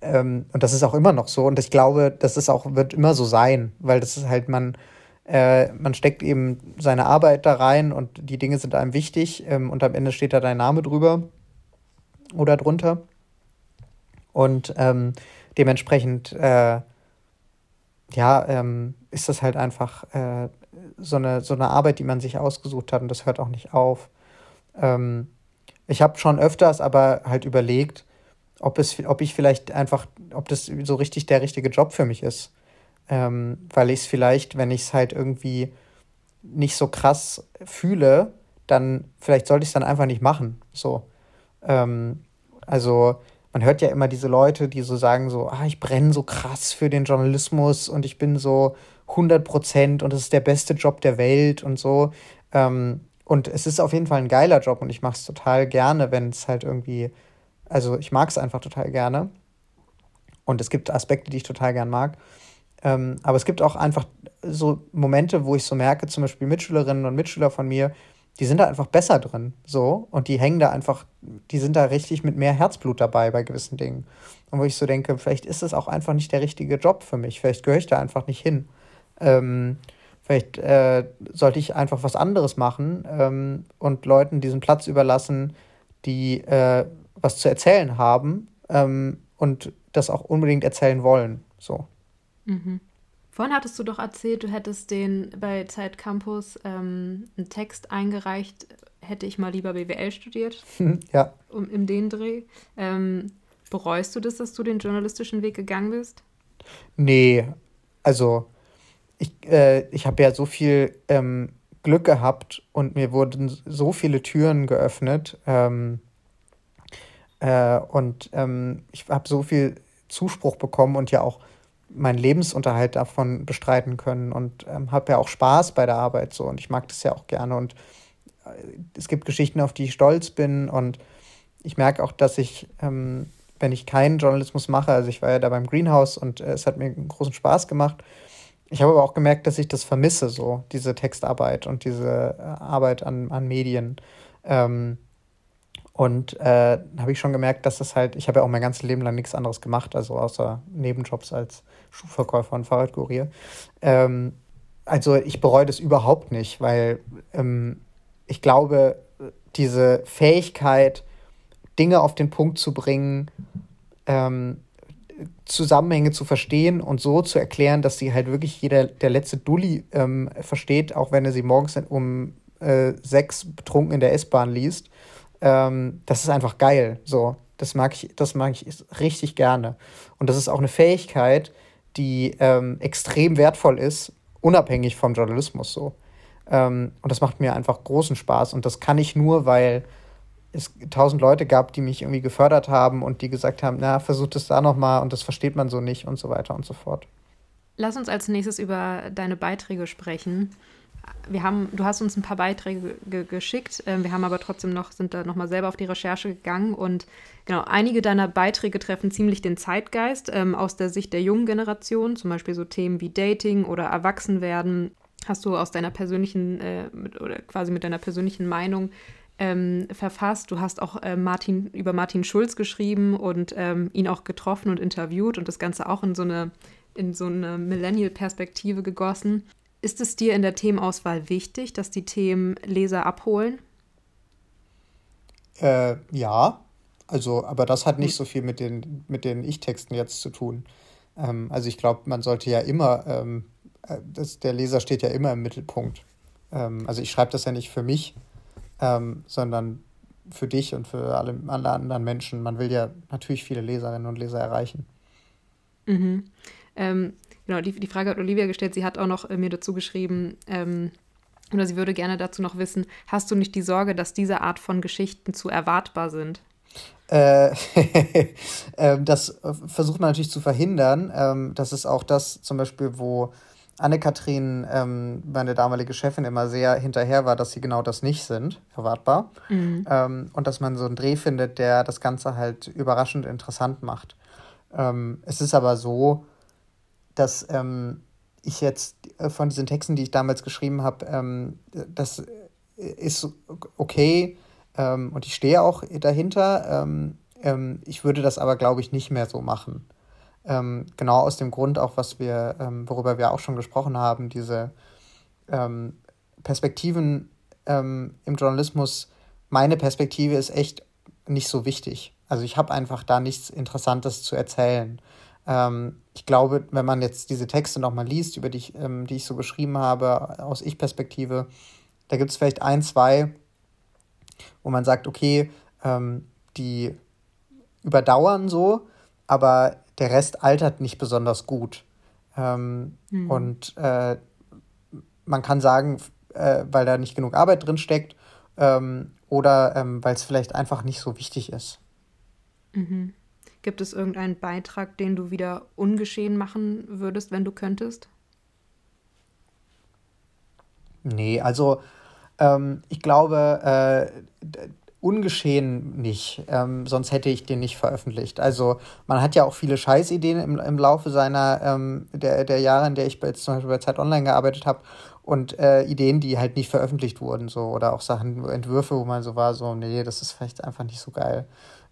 ähm, und das ist auch immer noch so. Und ich glaube, das ist auch, wird immer so sein, weil das ist halt, man, äh, man steckt eben seine Arbeit da rein und die Dinge sind einem wichtig ähm, und am Ende steht da dein Name drüber oder drunter. Und ähm, dementsprechend, äh, ja, ähm, ist das halt einfach äh, so, eine, so eine Arbeit, die man sich ausgesucht hat und das hört auch nicht auf. Ähm, ich habe schon öfters aber halt überlegt, ob, es, ob ich vielleicht einfach, ob das so richtig der richtige Job für mich ist. Ähm, weil ich es vielleicht, wenn ich es halt irgendwie nicht so krass fühle, dann vielleicht sollte ich es dann einfach nicht machen. So. Ähm, also man hört ja immer diese Leute, die so sagen so, ah, ich brenne so krass für den Journalismus und ich bin so 100 Prozent und es ist der beste Job der Welt und so. Ähm, und es ist auf jeden Fall ein geiler Job und ich mache es total gerne, wenn es halt irgendwie also ich mag es einfach total gerne. Und es gibt Aspekte, die ich total gern mag. Ähm, aber es gibt auch einfach so Momente, wo ich so merke, zum Beispiel Mitschülerinnen und Mitschüler von mir, die sind da einfach besser drin. So. Und die hängen da einfach, die sind da richtig mit mehr Herzblut dabei bei gewissen Dingen. Und wo ich so denke, vielleicht ist es auch einfach nicht der richtige Job für mich. Vielleicht gehöre ich da einfach nicht hin. Ähm, vielleicht äh, sollte ich einfach was anderes machen ähm, und Leuten diesen Platz überlassen, die äh, was zu erzählen haben ähm, und das auch unbedingt erzählen wollen. So. Mhm. Vorhin hattest du doch erzählt, du hättest den bei Zeit Campus ähm, einen Text eingereicht, hätte ich mal lieber BWL studiert. [LAUGHS] ja. Um, Im den Dreh. Ähm, bereust du das, dass du den journalistischen Weg gegangen bist? Nee, also ich, äh, ich habe ja so viel ähm, Glück gehabt und mir wurden so viele Türen geöffnet. Ähm, äh, und ähm, ich habe so viel Zuspruch bekommen und ja auch meinen Lebensunterhalt davon bestreiten können und ähm, habe ja auch Spaß bei der Arbeit so und ich mag das ja auch gerne und äh, es gibt Geschichten, auf die ich stolz bin und ich merke auch, dass ich, ähm, wenn ich keinen Journalismus mache, also ich war ja da beim Greenhouse und äh, es hat mir großen Spaß gemacht. Ich habe aber auch gemerkt, dass ich das vermisse, so diese Textarbeit und diese äh, Arbeit an, an Medien. Ähm, und äh, habe ich schon gemerkt, dass das halt, ich habe ja auch mein ganzes Leben lang nichts anderes gemacht, also außer Nebenjobs als Schuhverkäufer und Fahrradkurier. Ähm, also ich bereue das überhaupt nicht, weil ähm, ich glaube, diese Fähigkeit, Dinge auf den Punkt zu bringen, ähm, Zusammenhänge zu verstehen und so zu erklären, dass sie halt wirklich jeder, der letzte Dulli ähm, versteht, auch wenn er sie morgens um äh, sechs betrunken in der S-Bahn liest, ähm, das ist einfach geil. So, das mag ich, das mag ich richtig gerne. Und das ist auch eine Fähigkeit, die ähm, extrem wertvoll ist, unabhängig vom Journalismus so. Ähm, und das macht mir einfach großen Spaß. Und das kann ich nur, weil es tausend Leute gab, die mich irgendwie gefördert haben und die gesagt haben, na, versucht es da nochmal und das versteht man so nicht und so weiter und so fort. Lass uns als nächstes über deine Beiträge sprechen. Wir haben, du hast uns ein paar Beiträge ge geschickt, äh, wir haben aber trotzdem noch, sind da nochmal selber auf die Recherche gegangen und genau, einige deiner Beiträge treffen ziemlich den Zeitgeist ähm, aus der Sicht der jungen Generation, zum Beispiel so Themen wie Dating oder Erwachsenwerden, hast du aus deiner persönlichen äh, mit, oder quasi mit deiner persönlichen Meinung ähm, verfasst. Du hast auch äh, Martin, über Martin Schulz geschrieben und ähm, ihn auch getroffen und interviewt und das Ganze auch in so eine, in so eine Millennial-Perspektive gegossen. Ist es dir in der Themenauswahl wichtig, dass die Themen Leser abholen? Äh, ja, also, aber das hat nicht hm. so viel mit den, mit den Ich-Texten jetzt zu tun. Ähm, also ich glaube, man sollte ja immer, ähm, äh, das, der Leser steht ja immer im Mittelpunkt. Ähm, also ich schreibe das ja nicht für mich, ähm, sondern für dich und für alle, alle anderen Menschen. Man will ja natürlich viele Leserinnen und Leser erreichen. Mhm. Ähm, genau, die, die Frage hat Olivia gestellt. Sie hat auch noch äh, mir dazu geschrieben, ähm, oder sie würde gerne dazu noch wissen, hast du nicht die Sorge, dass diese Art von Geschichten zu erwartbar sind? Äh, [LAUGHS] ähm, das versucht man natürlich zu verhindern. Ähm, das ist auch das zum Beispiel, wo Anne-Kathrin, ähm, meine damalige Chefin, immer sehr hinterher war, dass sie genau das nicht sind, erwartbar. Mhm. Und dass man so einen Dreh findet, der das Ganze halt überraschend interessant macht. Es ist aber so, dass ähm, ich jetzt äh, von diesen Texten, die ich damals geschrieben habe, ähm, das ist okay ähm, und ich stehe auch dahinter. ich würde das aber, glaube ich, nicht mehr so machen. Ähm, genau aus dem Grund auch, was wir, ähm, worüber wir auch schon gesprochen haben, diese ähm, Perspektiven ähm, im Journalismus. Meine Perspektive ist echt nicht so wichtig. Also ich habe einfach da nichts Interessantes zu erzählen. Ähm, ich glaube, wenn man jetzt diese Texte nochmal liest, über die ich, ähm, die ich so geschrieben habe, aus Ich-Perspektive, da gibt es vielleicht ein, zwei, wo man sagt, okay, die überdauern so, aber der Rest altert nicht besonders gut. Ähm, mhm. Und äh, man kann sagen, äh, weil da nicht genug Arbeit drin steckt ähm, oder ähm, weil es vielleicht einfach nicht so wichtig ist. Mhm. Gibt es irgendeinen Beitrag, den du wieder ungeschehen machen würdest, wenn du könntest? Nee, also ähm, ich glaube, äh, ungeschehen nicht, ähm, sonst hätte ich den nicht veröffentlicht. Also man hat ja auch viele Scheißideen im, im Laufe seiner ähm, der, der Jahre, in der ich jetzt zum Beispiel bei Zeit Online gearbeitet habe und äh, Ideen, die halt nicht veröffentlicht wurden, so oder auch Sachen, Entwürfe, wo man so war, so nee, das ist vielleicht einfach nicht so geil.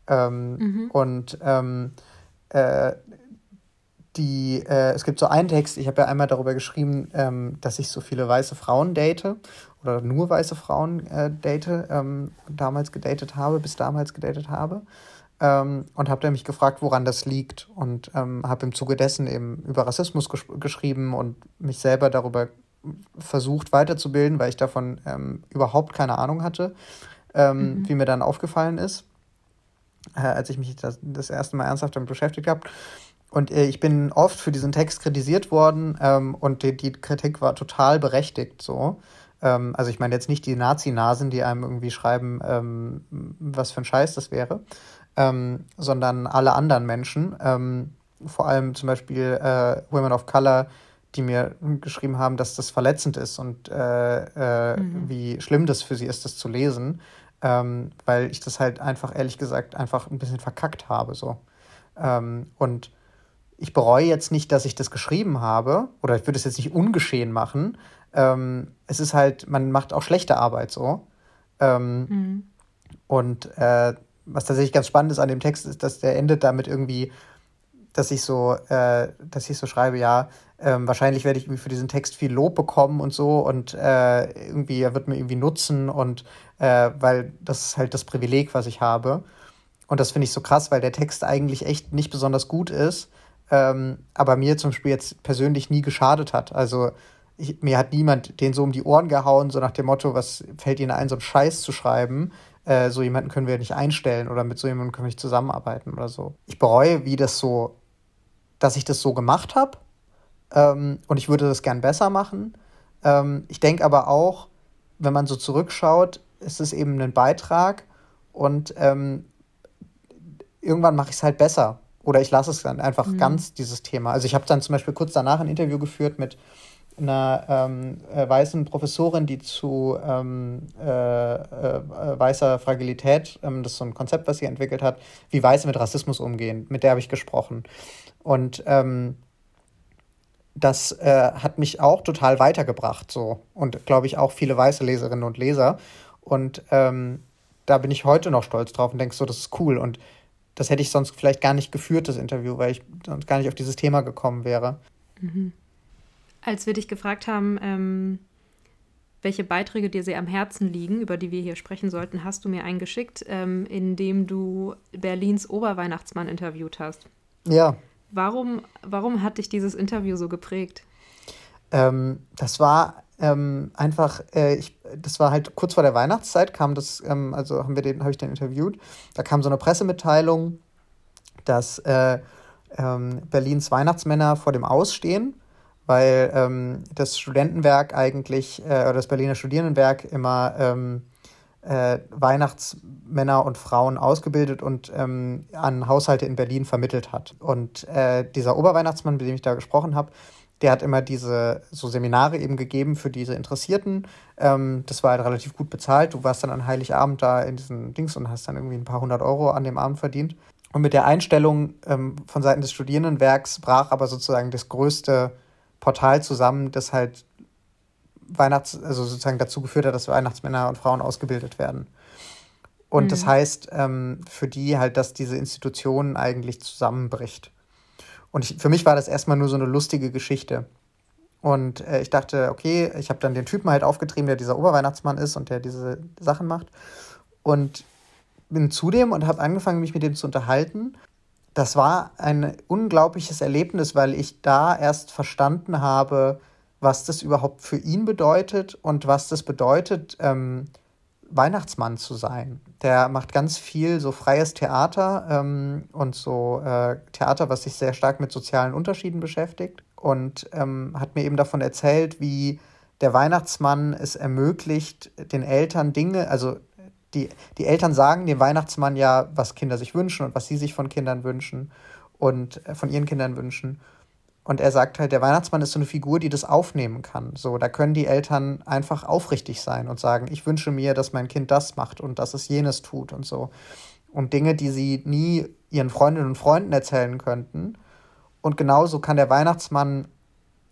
Ähm, mhm. Und ähm, äh, die, äh, es gibt so einen Text, ich habe ja einmal darüber geschrieben, ähm, dass ich so viele weiße Frauen date oder nur weiße Frauen äh, date, ähm, damals gedatet habe, bis damals gedatet habe. Ähm, und habe mich gefragt, woran das liegt. Und ähm, habe im Zuge dessen eben über Rassismus gesch geschrieben und mich selber darüber versucht weiterzubilden, weil ich davon ähm, überhaupt keine Ahnung hatte, ähm, mhm. wie mir dann aufgefallen ist, äh, als ich mich das, das erste Mal ernsthaft damit beschäftigt habe. Und äh, ich bin oft für diesen Text kritisiert worden ähm, und die, die, Kritik war total berechtigt so. Ähm, also ich meine jetzt nicht die Nazi-Nasen, die einem irgendwie schreiben, ähm, was für ein Scheiß das wäre, ähm, sondern alle anderen Menschen, ähm, vor allem zum Beispiel äh, Women of Color, die mir geschrieben haben, dass das verletzend ist und äh, äh, mhm. wie schlimm das für sie ist, das zu lesen, ähm, weil ich das halt einfach ehrlich gesagt einfach ein bisschen verkackt habe so. und ich bereue jetzt nicht, dass ich das geschrieben habe, oder ich würde es jetzt nicht ungeschehen machen. Ähm, es ist halt, man macht auch schlechte Arbeit so. Ähm, mhm. Und äh, was tatsächlich ganz spannend ist an dem Text, ist, dass der endet damit irgendwie, dass ich so, äh, dass ich so schreibe, ja, ähm, wahrscheinlich werde ich für diesen Text viel Lob bekommen und so und äh, irgendwie, er wird mir irgendwie nutzen und äh, weil das ist halt das Privileg, was ich habe. Und das finde ich so krass, weil der Text eigentlich echt nicht besonders gut ist ähm, aber mir zum Beispiel jetzt persönlich nie geschadet hat. Also ich, mir hat niemand den so um die Ohren gehauen, so nach dem Motto, was fällt Ihnen ein, so einen Scheiß zu schreiben. Äh, so jemanden können wir nicht einstellen oder mit so jemandem können wir nicht zusammenarbeiten oder so. Ich bereue, wie das so, dass ich das so gemacht habe. Ähm, und ich würde das gern besser machen. Ähm, ich denke aber auch, wenn man so zurückschaut, ist es eben ein Beitrag und ähm, irgendwann mache ich es halt besser. Oder ich lasse es dann einfach mhm. ganz, dieses Thema. Also ich habe dann zum Beispiel kurz danach ein Interview geführt mit einer ähm, äh, weißen Professorin, die zu ähm, äh, äh, weißer Fragilität, ähm, das ist so ein Konzept, was sie entwickelt hat, wie Weiße mit Rassismus umgehen. Mit der habe ich gesprochen. Und ähm, das äh, hat mich auch total weitergebracht, so. Und glaube ich auch viele weiße Leserinnen und Leser. Und ähm, da bin ich heute noch stolz drauf und denke so, das ist cool. Und das hätte ich sonst vielleicht gar nicht geführt, das Interview, weil ich sonst gar nicht auf dieses Thema gekommen wäre. Mhm. Als wir dich gefragt haben, ähm, welche Beiträge dir sehr am Herzen liegen, über die wir hier sprechen sollten, hast du mir einen geschickt, ähm, in dem du Berlins Oberweihnachtsmann interviewt hast. Ja. Warum, warum hat dich dieses Interview so geprägt? Ähm, das war ähm, einfach, äh, ich, das war halt kurz vor der Weihnachtszeit, kam das, ähm, also haben wir den, habe ich den interviewt. Da kam so eine Pressemitteilung, dass äh, ähm, Berlins Weihnachtsmänner vor dem Ausstehen, weil ähm, das Studentenwerk eigentlich, äh, oder das Berliner Studierendenwerk immer ähm, äh, Weihnachtsmänner und Frauen ausgebildet und ähm, an Haushalte in Berlin vermittelt hat. Und äh, dieser Oberweihnachtsmann, mit dem ich da gesprochen habe, der hat immer diese so Seminare eben gegeben für diese Interessierten. Ähm, das war halt relativ gut bezahlt. Du warst dann an Heiligabend da in diesen Dings und hast dann irgendwie ein paar hundert Euro an dem Abend verdient. Und mit der Einstellung ähm, von Seiten des Studierendenwerks brach aber sozusagen das größte Portal zusammen, das halt Weihnachts-, also sozusagen dazu geführt hat, dass Weihnachtsmänner und Frauen ausgebildet werden. Und mhm. das heißt ähm, für die halt, dass diese Institution eigentlich zusammenbricht. Und ich, für mich war das erstmal nur so eine lustige Geschichte. Und äh, ich dachte, okay, ich habe dann den Typen halt aufgetrieben, der dieser Oberweihnachtsmann ist und der diese Sachen macht. Und bin zu dem und habe angefangen, mich mit dem zu unterhalten. Das war ein unglaubliches Erlebnis, weil ich da erst verstanden habe, was das überhaupt für ihn bedeutet und was das bedeutet, ähm, Weihnachtsmann zu sein. Der macht ganz viel so freies Theater ähm, und so äh, Theater, was sich sehr stark mit sozialen Unterschieden beschäftigt und ähm, hat mir eben davon erzählt, wie der Weihnachtsmann es ermöglicht, den Eltern Dinge, also die, die Eltern sagen dem Weihnachtsmann ja, was Kinder sich wünschen und was sie sich von Kindern wünschen und äh, von ihren Kindern wünschen. Und er sagt halt, der Weihnachtsmann ist so eine Figur, die das aufnehmen kann. So, da können die Eltern einfach aufrichtig sein und sagen, ich wünsche mir, dass mein Kind das macht und dass es jenes tut und so. Und Dinge, die sie nie ihren Freundinnen und Freunden erzählen könnten. Und genauso kann der Weihnachtsmann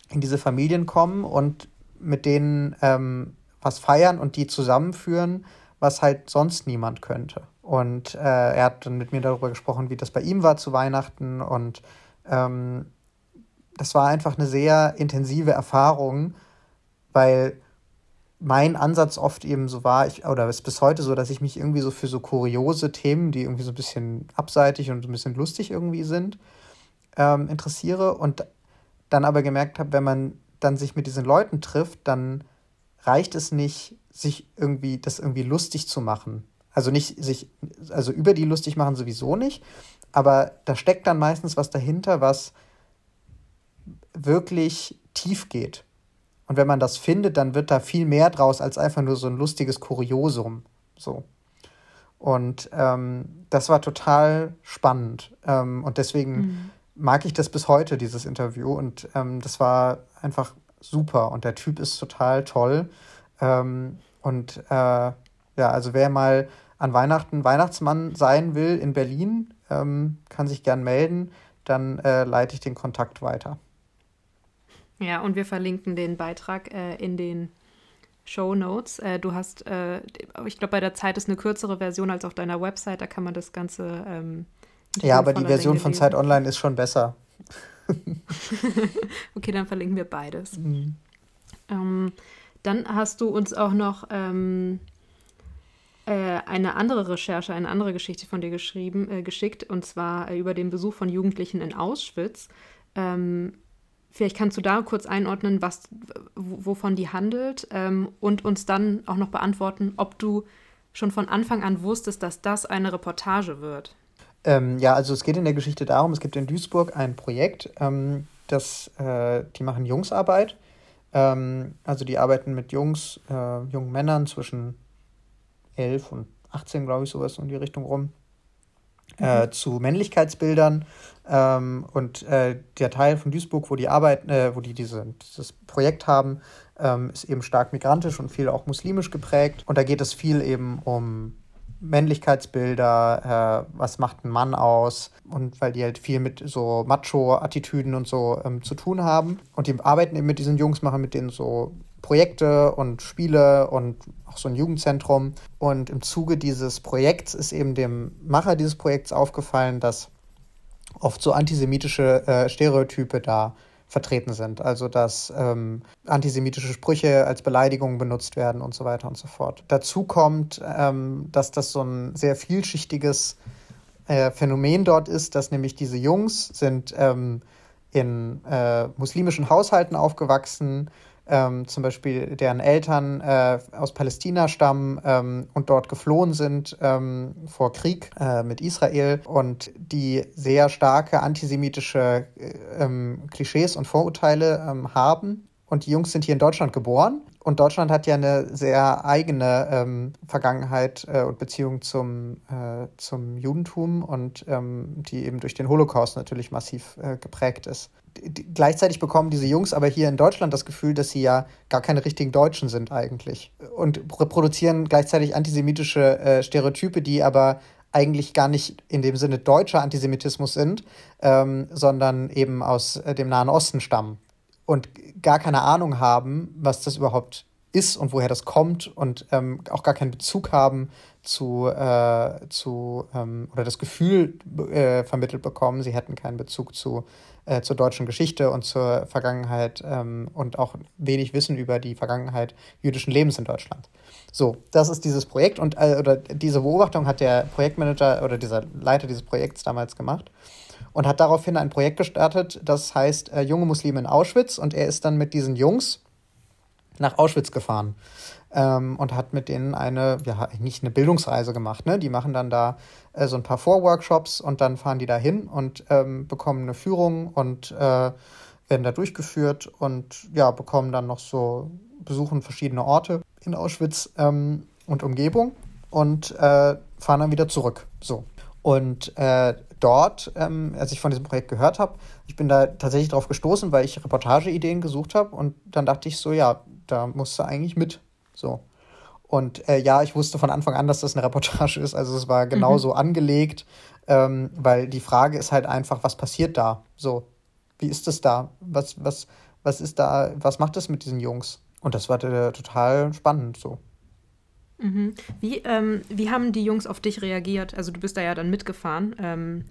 in diese Familien kommen und mit denen ähm, was feiern und die zusammenführen, was halt sonst niemand könnte. Und äh, er hat dann mit mir darüber gesprochen, wie das bei ihm war zu Weihnachten und ähm, das war einfach eine sehr intensive Erfahrung, weil mein Ansatz oft eben so war, ich, oder ist bis heute so, dass ich mich irgendwie so für so kuriose Themen, die irgendwie so ein bisschen abseitig und so ein bisschen lustig irgendwie sind, ähm, interessiere und dann aber gemerkt habe, wenn man dann sich mit diesen Leuten trifft, dann reicht es nicht, sich irgendwie das irgendwie lustig zu machen. Also nicht sich, also über die lustig machen sowieso nicht, aber da steckt dann meistens was dahinter, was wirklich tief geht. Und wenn man das findet, dann wird da viel mehr draus als einfach nur so ein lustiges Kuriosum. So. Und ähm, das war total spannend. Ähm, und deswegen mhm. mag ich das bis heute, dieses Interview. Und ähm, das war einfach super. Und der Typ ist total toll. Ähm, und äh, ja, also wer mal an Weihnachten Weihnachtsmann sein will in Berlin, ähm, kann sich gern melden. Dann äh, leite ich den Kontakt weiter. Ja, und wir verlinken den Beitrag äh, in den Show Notes. Äh, du hast, äh, ich glaube, bei der Zeit ist eine kürzere Version als auf deiner Website, da kann man das Ganze. Ähm, ja, aber die Version von Zeit Online ist schon besser. [LAUGHS] okay, dann verlinken wir beides. Mhm. Ähm, dann hast du uns auch noch ähm, äh, eine andere Recherche, eine andere Geschichte von dir geschrieben, äh, geschickt, und zwar äh, über den Besuch von Jugendlichen in Auschwitz. Ähm, Vielleicht kannst du da kurz einordnen, was, wovon die handelt ähm, und uns dann auch noch beantworten, ob du schon von Anfang an wusstest, dass das eine Reportage wird. Ähm, ja, also es geht in der Geschichte darum, es gibt in Duisburg ein Projekt, ähm, das, äh, die machen Jungsarbeit. Ähm, also die arbeiten mit Jungs, äh, jungen Männern zwischen 11 und 18, glaube ich, sowas in die Richtung rum äh, zu Männlichkeitsbildern. Ähm, und äh, der Teil von Duisburg, wo die Arbeit, äh, wo die diese, dieses Projekt haben, ähm, ist eben stark migrantisch und viel auch muslimisch geprägt. Und da geht es viel eben um Männlichkeitsbilder, äh, was macht ein Mann aus und weil die halt viel mit so Macho-Attitüden und so ähm, zu tun haben. Und die arbeiten eben mit diesen Jungs, machen mit denen so Projekte und Spiele und auch so ein Jugendzentrum. Und im Zuge dieses Projekts ist eben dem Macher dieses Projekts aufgefallen, dass oft so antisemitische äh, Stereotype da vertreten sind. Also dass ähm, antisemitische Sprüche als Beleidigung benutzt werden und so weiter und so fort. Dazu kommt, ähm, dass das so ein sehr vielschichtiges äh, Phänomen dort ist, dass nämlich diese Jungs sind ähm, in äh, muslimischen Haushalten aufgewachsen, ähm, zum Beispiel deren Eltern äh, aus Palästina stammen ähm, und dort geflohen sind ähm, vor Krieg äh, mit Israel und die sehr starke antisemitische äh, ähm, Klischees und Vorurteile ähm, haben. Und die Jungs sind hier in Deutschland geboren. Und Deutschland hat ja eine sehr eigene ähm, Vergangenheit äh, und Beziehung zum, äh, zum Judentum und die eben durch den Holocaust natürlich massiv äh, geprägt ist gleichzeitig bekommen diese Jungs aber hier in Deutschland das Gefühl, dass sie ja gar keine richtigen Deutschen sind eigentlich. Und reproduzieren gleichzeitig antisemitische äh, Stereotype, die aber eigentlich gar nicht in dem Sinne deutscher Antisemitismus sind, ähm, sondern eben aus äh, dem Nahen Osten stammen. Und gar keine Ahnung haben, was das überhaupt ist und woher das kommt und ähm, auch gar keinen Bezug haben zu, äh, zu ähm, oder das Gefühl äh, vermittelt bekommen, sie hätten keinen Bezug zu äh, zur deutschen Geschichte und zur Vergangenheit ähm, und auch wenig Wissen über die Vergangenheit jüdischen Lebens in Deutschland. So, das ist dieses Projekt und äh, oder diese Beobachtung hat der Projektmanager oder dieser Leiter dieses Projekts damals gemacht und hat daraufhin ein Projekt gestartet, das heißt äh, Junge Muslime in Auschwitz und er ist dann mit diesen Jungs nach Auschwitz gefahren ähm, und hat mit denen eine, ja, nicht eine Bildungsreise gemacht. Ne? Die machen dann da äh, so ein paar Vorworkshops und dann fahren die da hin und ähm, bekommen eine Führung und äh, werden da durchgeführt und ja, bekommen dann noch so, besuchen verschiedene Orte in Auschwitz ähm, und Umgebung und äh, fahren dann wieder zurück. So. Und äh, dort, ähm, als ich von diesem Projekt gehört habe, ich bin da tatsächlich drauf gestoßen, weil ich Reportageideen gesucht habe und dann dachte ich so, ja, da musst du eigentlich mit. So. Und äh, ja, ich wusste von Anfang an, dass das eine Reportage ist. Also es war genauso mhm. angelegt, ähm, weil die Frage ist halt einfach, was passiert da? So, wie ist es da? Was, was, was ist da, was macht es mit diesen Jungs? Und das war äh, total spannend so. Mhm. Wie, ähm, wie haben die Jungs auf dich reagiert? Also du bist da ja dann mitgefahren. Ähm,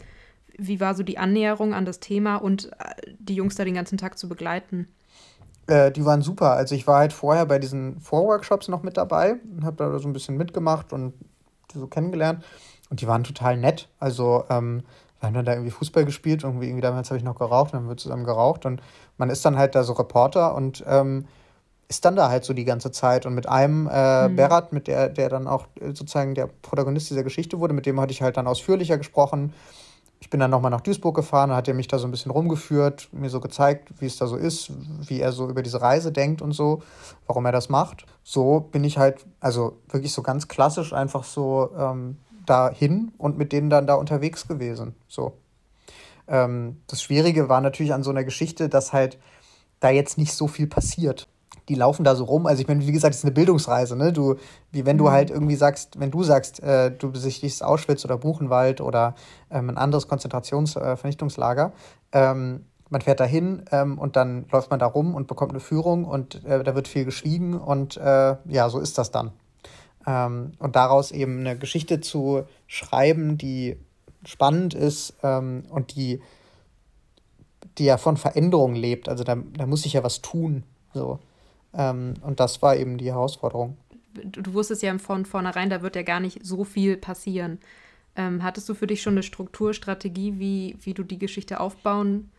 wie war so die Annäherung an das Thema und äh, die Jungs da den ganzen Tag zu begleiten? Äh, die waren super. Also ich war halt vorher bei diesen Vorworkshops noch mit dabei und habe da so ein bisschen mitgemacht und die so kennengelernt. Und die waren total nett. Also ähm, wir haben dann da irgendwie Fußball gespielt. Irgendwie, irgendwie damals habe ich noch geraucht, dann haben wir zusammen geraucht. Und man ist dann halt da so Reporter und ähm, ist dann da halt so die ganze Zeit. Und mit einem äh, mhm. Berat, mit der, der dann auch äh, sozusagen der Protagonist dieser Geschichte wurde, mit dem hatte ich halt dann ausführlicher gesprochen ich bin dann nochmal nach Duisburg gefahren, da hat er mich da so ein bisschen rumgeführt, mir so gezeigt, wie es da so ist, wie er so über diese Reise denkt und so, warum er das macht. So bin ich halt, also wirklich so ganz klassisch einfach so ähm, dahin und mit denen dann da unterwegs gewesen. So. Ähm, das Schwierige war natürlich an so einer Geschichte, dass halt da jetzt nicht so viel passiert die laufen da so rum. Also ich meine, wie gesagt, es ist eine Bildungsreise, ne? Du, wie wenn du mhm. halt irgendwie sagst, wenn du sagst, äh, du besichtigst Auschwitz oder Buchenwald oder ähm, ein anderes Konzentrationsvernichtungslager, äh, ähm, man fährt da hin ähm, und dann läuft man da rum und bekommt eine Führung und äh, da wird viel geschwiegen und äh, ja, so ist das dann. Ähm, und daraus eben eine Geschichte zu schreiben, die spannend ist ähm, und die, die ja von Veränderung lebt. Also da, da muss ich ja was tun. So. Ähm, und das war eben die Herausforderung. Du, du, wusstest ja von vornherein, da wird ja gar nicht so viel passieren. Ähm, hattest du für dich schon eine Strukturstrategie, wie, wie du die Geschichte aufbauen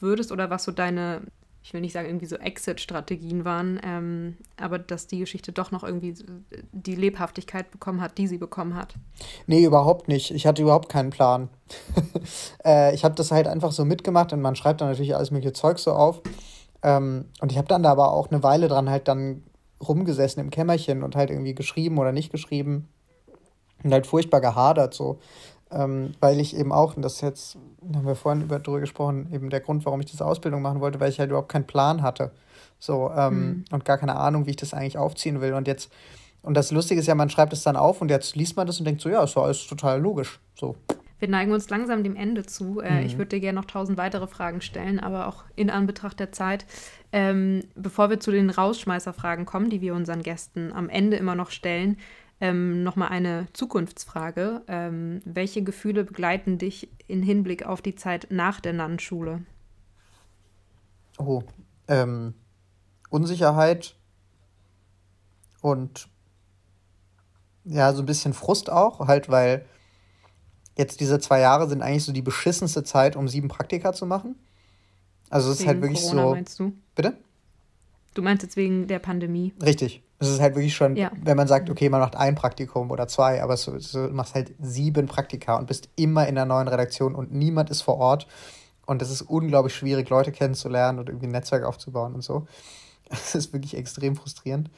würdest oder was so deine ich will nicht sagen, irgendwie so Exit-Strategien waren, ähm, aber dass die Geschichte doch noch irgendwie die Lebhaftigkeit bekommen hat, die sie bekommen hat. Nee, überhaupt nicht. Ich hatte überhaupt keinen Plan. [LAUGHS] äh, ich habe das halt einfach so mitgemacht und man schreibt dann natürlich alles mögliche Zeug so auf. Ähm, und ich habe dann da aber auch eine Weile dran halt dann rumgesessen im Kämmerchen und halt irgendwie geschrieben oder nicht geschrieben. Und halt furchtbar gehadert so. Ähm, weil ich eben auch, und das jetzt, da haben wir vorhin über, drüber gesprochen, eben der Grund, warum ich diese Ausbildung machen wollte, weil ich halt überhaupt keinen Plan hatte. So, ähm, mhm. und gar keine Ahnung, wie ich das eigentlich aufziehen will. Und jetzt, und das Lustige ist ja, man schreibt es dann auf und jetzt liest man das und denkt so, ja, ist doch alles total logisch. So. Wir neigen uns langsam dem Ende zu. Äh, mhm. Ich würde dir gerne noch tausend weitere Fragen stellen, aber auch in Anbetracht der Zeit. Ähm, bevor wir zu den Rausschmeißerfragen kommen, die wir unseren Gästen am Ende immer noch stellen, ähm, nochmal eine Zukunftsfrage. Ähm, welche Gefühle begleiten dich in Hinblick auf die Zeit nach der Nannenschule? Oh, ähm, Unsicherheit und ja, so ein bisschen Frust auch, halt, weil jetzt diese zwei Jahre sind eigentlich so die beschissenste Zeit, um sieben Praktika zu machen. Also es ist halt wirklich Corona, so. Meinst du? Bitte? Du meinst jetzt wegen der Pandemie. Richtig. Es ist halt wirklich schon, ja. wenn man sagt, okay, man macht ein Praktikum oder zwei, aber so, so, du machst halt sieben Praktika und bist immer in der neuen Redaktion und niemand ist vor Ort. Und es ist unglaublich schwierig, Leute kennenzulernen und irgendwie ein Netzwerk aufzubauen und so. [LAUGHS] Es ist wirklich extrem frustrierend.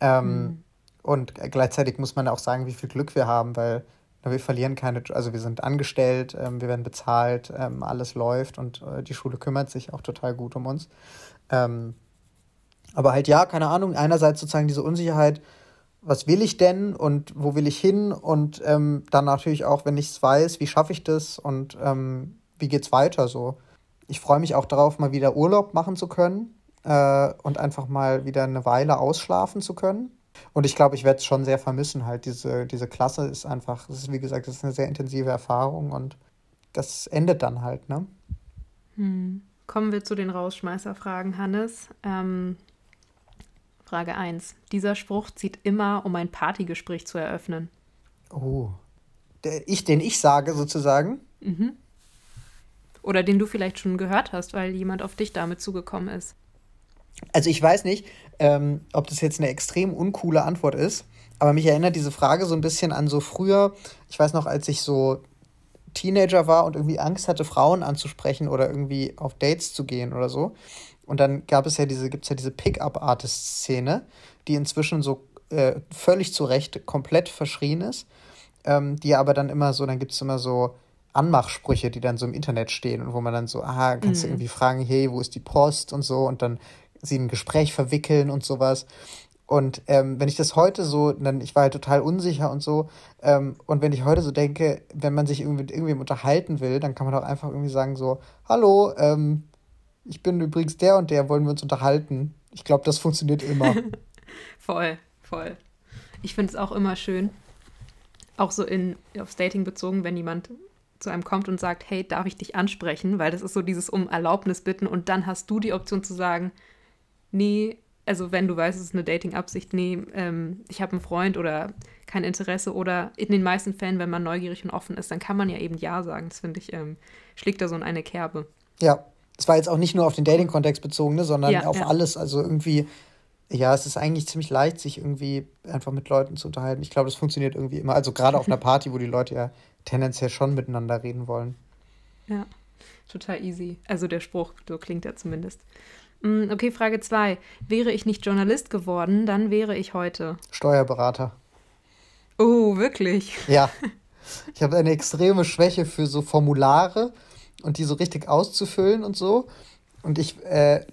Ähm, mhm. Und gleichzeitig muss man auch sagen, wie viel Glück wir haben, weil wir verlieren keine, also wir sind angestellt, ähm, wir werden bezahlt, ähm, alles läuft und äh, die Schule kümmert sich auch total gut um uns. Ähm, aber halt ja, keine Ahnung, einerseits sozusagen diese Unsicherheit, was will ich denn und wo will ich hin und ähm, dann natürlich auch, wenn ich es weiß, wie schaffe ich das und ähm, wie geht's weiter so. Ich freue mich auch darauf, mal wieder Urlaub machen zu können äh, und einfach mal wieder eine Weile ausschlafen zu können. Und ich glaube, ich werde es schon sehr vermissen. Halt, diese, diese Klasse ist einfach, das ist wie gesagt, das ist eine sehr intensive Erfahrung und das endet dann halt, ne? Hm. Kommen wir zu den Rausschmeißerfragen, Hannes. Ähm, Frage 1. Dieser Spruch zieht immer, um ein Partygespräch zu eröffnen. Oh. Der, ich, den ich sage, sozusagen. Mhm. Oder den du vielleicht schon gehört hast, weil jemand auf dich damit zugekommen ist. Also ich weiß nicht, ähm, ob das jetzt eine extrem uncoole Antwort ist, aber mich erinnert diese Frage so ein bisschen an so früher, ich weiß noch, als ich so Teenager war und irgendwie Angst hatte, Frauen anzusprechen oder irgendwie auf Dates zu gehen oder so. Und dann gab es ja diese, gibt es ja diese Pickup-Artist-Szene, die inzwischen so äh, völlig zu Recht komplett verschrien ist, ähm, die aber dann immer so, dann gibt es immer so Anmachsprüche, die dann so im Internet stehen und wo man dann so, aha, kannst du mhm. irgendwie fragen, hey, wo ist die Post und so und dann sie ein Gespräch verwickeln und sowas. Und ähm, wenn ich das heute so, dann, ich war ja total unsicher und so, ähm, und wenn ich heute so denke, wenn man sich irgendwie mit irgendwem unterhalten will, dann kann man doch einfach irgendwie sagen so, hallo, ähm, ich bin übrigens der und der, wollen wir uns unterhalten. Ich glaube, das funktioniert immer. [LAUGHS] voll, voll. Ich finde es auch immer schön, auch so in, aufs Dating bezogen, wenn jemand zu einem kommt und sagt, hey, darf ich dich ansprechen? Weil das ist so dieses um Erlaubnis bitten und dann hast du die Option zu sagen, nee, also wenn du weißt, es ist eine Dating-Absicht, nee, ähm, ich habe einen Freund oder kein Interesse oder in den meisten Fällen, wenn man neugierig und offen ist, dann kann man ja eben Ja sagen. Das finde ich, ähm, schlägt da so in eine Kerbe. Ja, es war jetzt auch nicht nur auf den Dating-Kontext bezogen, ne, sondern ja, auf ja. alles. Also irgendwie, ja, es ist eigentlich ziemlich leicht, sich irgendwie einfach mit Leuten zu unterhalten. Ich glaube, das funktioniert irgendwie immer. Also gerade auf einer [LAUGHS] Party, wo die Leute ja tendenziell schon miteinander reden wollen. Ja, total easy. Also der Spruch, so klingt er zumindest. Mm, okay, Frage 2. Wäre ich nicht Journalist geworden, dann wäre ich heute. Steuerberater. Oh, wirklich? Ja. [LAUGHS] Ich habe eine extreme Schwäche für so Formulare und die so richtig auszufüllen und so. Und ich, äh,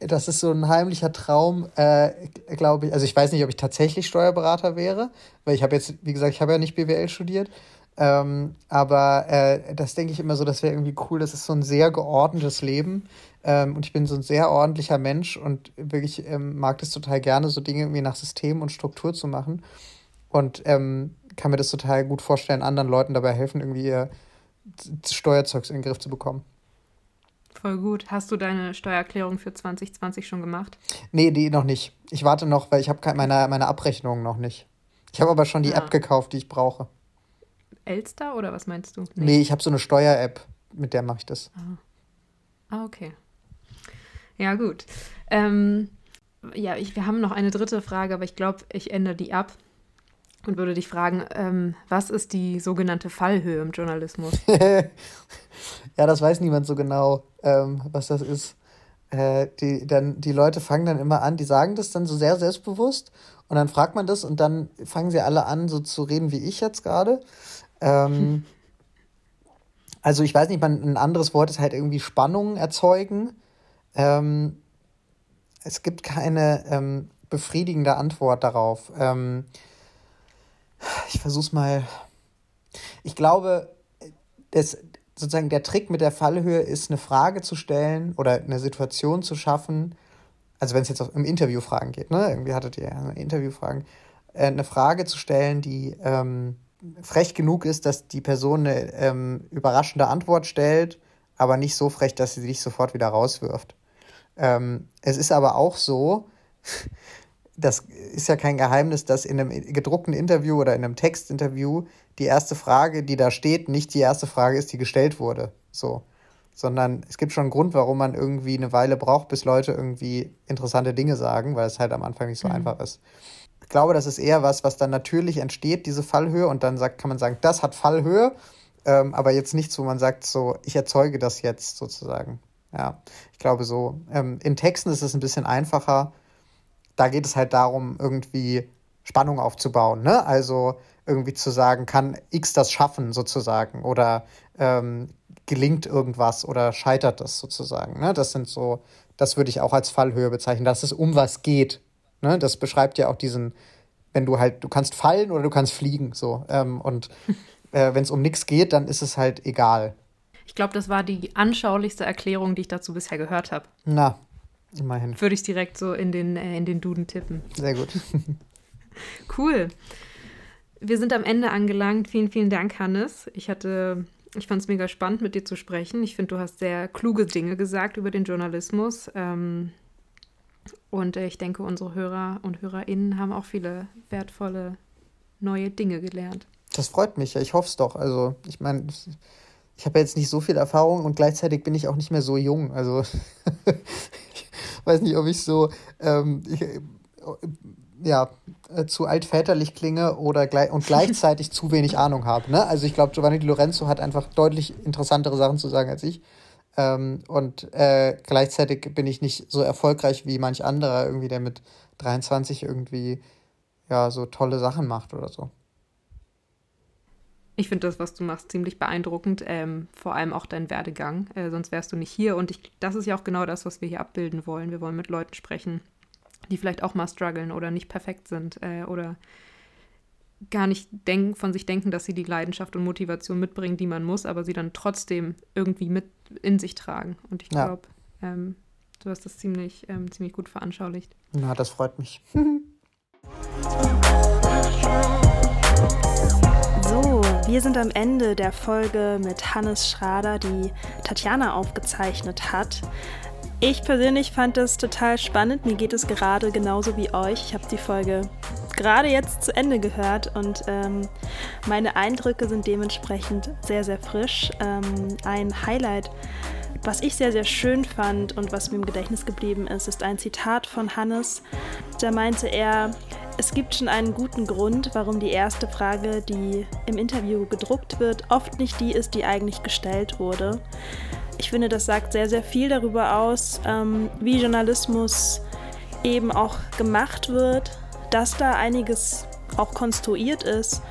das ist so ein heimlicher Traum, äh, glaube ich. Also ich weiß nicht, ob ich tatsächlich Steuerberater wäre, weil ich habe jetzt, wie gesagt, ich habe ja nicht BWL studiert. Ähm, aber äh, das denke ich immer so, das wäre irgendwie cool. Das ist so ein sehr geordnetes Leben. Ähm, und ich bin so ein sehr ordentlicher Mensch und wirklich ähm, mag das total gerne, so Dinge irgendwie nach System und Struktur zu machen. Und ähm, kann mir das total gut vorstellen, anderen Leuten dabei helfen, irgendwie ihr Steuerzeugs in den Griff zu bekommen. Voll gut. Hast du deine Steuererklärung für 2020 schon gemacht? Nee, die noch nicht. Ich warte noch, weil ich habe meine, meine Abrechnungen noch nicht. Ich habe aber schon die ja. App gekauft, die ich brauche. Elster oder was meinst du? Nee, nee ich habe so eine Steuer-App, mit der mache ich das. Ah. ah, okay. Ja, gut. Ähm, ja, ich, wir haben noch eine dritte Frage, aber ich glaube, ich ändere die ab und würde dich fragen, ähm, was ist die sogenannte Fallhöhe im Journalismus? [LAUGHS] ja, das weiß niemand so genau, ähm, was das ist. Äh, die, dann, die Leute fangen dann immer an, die sagen das dann so sehr selbstbewusst und dann fragt man das und dann fangen sie alle an, so zu reden wie ich jetzt gerade. Ähm, [LAUGHS] also ich weiß nicht, man, ein anderes Wort ist halt irgendwie Spannung erzeugen. Ähm, es gibt keine ähm, befriedigende Antwort darauf. Ähm, ich versuch's mal. Ich glaube, das, sozusagen der Trick mit der Fallhöhe ist, eine Frage zu stellen oder eine Situation zu schaffen. Also wenn es jetzt im Interview Fragen geht, ne? Irgendwie hattet ihr ja Interviewfragen. Äh, eine Frage zu stellen, die ähm, frech genug ist, dass die Person eine ähm, überraschende Antwort stellt, aber nicht so frech, dass sie sich sofort wieder rauswirft. Ähm, es ist aber auch so, [LAUGHS] das ist ja kein Geheimnis, dass in einem gedruckten Interview oder in einem Textinterview die erste Frage, die da steht, nicht die erste Frage ist, die gestellt wurde. So. Sondern es gibt schon einen Grund, warum man irgendwie eine Weile braucht, bis Leute irgendwie interessante Dinge sagen, weil es halt am Anfang nicht so mhm. einfach ist. Ich glaube, das ist eher was, was dann natürlich entsteht, diese Fallhöhe, und dann sagt, kann man sagen, das hat Fallhöhe, ähm, aber jetzt nichts, wo man sagt, so, ich erzeuge das jetzt sozusagen. Ja, ich glaube so. Ähm, in Texten ist es ein bisschen einfacher. Da geht es halt darum, irgendwie Spannung aufzubauen. Ne? Also irgendwie zu sagen, kann X das schaffen sozusagen oder ähm, gelingt irgendwas oder scheitert das sozusagen. Ne? Das sind so, das würde ich auch als Fallhöhe bezeichnen, dass es um was geht. Ne? Das beschreibt ja auch diesen, wenn du halt, du kannst fallen oder du kannst fliegen. So. Ähm, und äh, wenn es um nichts geht, dann ist es halt egal. Ich glaube, das war die anschaulichste Erklärung, die ich dazu bisher gehört habe. Na, immerhin. Würde ich direkt so in den, äh, in den Duden tippen. Sehr gut. [LAUGHS] cool. Wir sind am Ende angelangt. Vielen, vielen Dank, Hannes. Ich hatte, ich fand es mega spannend, mit dir zu sprechen. Ich finde, du hast sehr kluge Dinge gesagt über den Journalismus. Ähm, und äh, ich denke, unsere Hörer und HörerInnen haben auch viele wertvolle neue Dinge gelernt. Das freut mich, ja. Ich hoffe es doch. Also, ich meine, ich habe jetzt nicht so viel Erfahrung und gleichzeitig bin ich auch nicht mehr so jung. Also ich [LAUGHS] weiß nicht, ob ich so ähm, ich, ja, äh, zu altväterlich klinge oder gleich, und [LAUGHS] gleichzeitig zu wenig Ahnung habe. Ne? Also ich glaube, Giovanni Di Lorenzo hat einfach deutlich interessantere Sachen zu sagen als ich. Ähm, und äh, gleichzeitig bin ich nicht so erfolgreich wie manch anderer, irgendwie, der mit 23 irgendwie ja so tolle Sachen macht oder so. Ich finde das, was du machst, ziemlich beeindruckend, ähm, vor allem auch dein Werdegang. Äh, sonst wärst du nicht hier. Und ich, das ist ja auch genau das, was wir hier abbilden wollen. Wir wollen mit Leuten sprechen, die vielleicht auch mal strugglen oder nicht perfekt sind äh, oder gar nicht denk, von sich denken, dass sie die Leidenschaft und Motivation mitbringen, die man muss, aber sie dann trotzdem irgendwie mit in sich tragen. Und ich glaube, ja. ähm, du hast das ziemlich, ähm, ziemlich gut veranschaulicht. Na, das freut mich. [LAUGHS] Wir sind am Ende der Folge mit Hannes Schrader, die Tatjana aufgezeichnet hat. Ich persönlich fand das total spannend. Mir geht es gerade genauso wie euch. Ich habe die Folge gerade jetzt zu Ende gehört und ähm, meine Eindrücke sind dementsprechend sehr, sehr frisch. Ähm, ein Highlight, was ich sehr, sehr schön fand und was mir im Gedächtnis geblieben ist, ist ein Zitat von Hannes. Da meinte er, es gibt schon einen guten Grund, warum die erste Frage, die im Interview gedruckt wird, oft nicht die ist, die eigentlich gestellt wurde. Ich finde, das sagt sehr, sehr viel darüber aus, ähm, wie Journalismus eben auch gemacht wird, dass da einiges auch konstruiert ist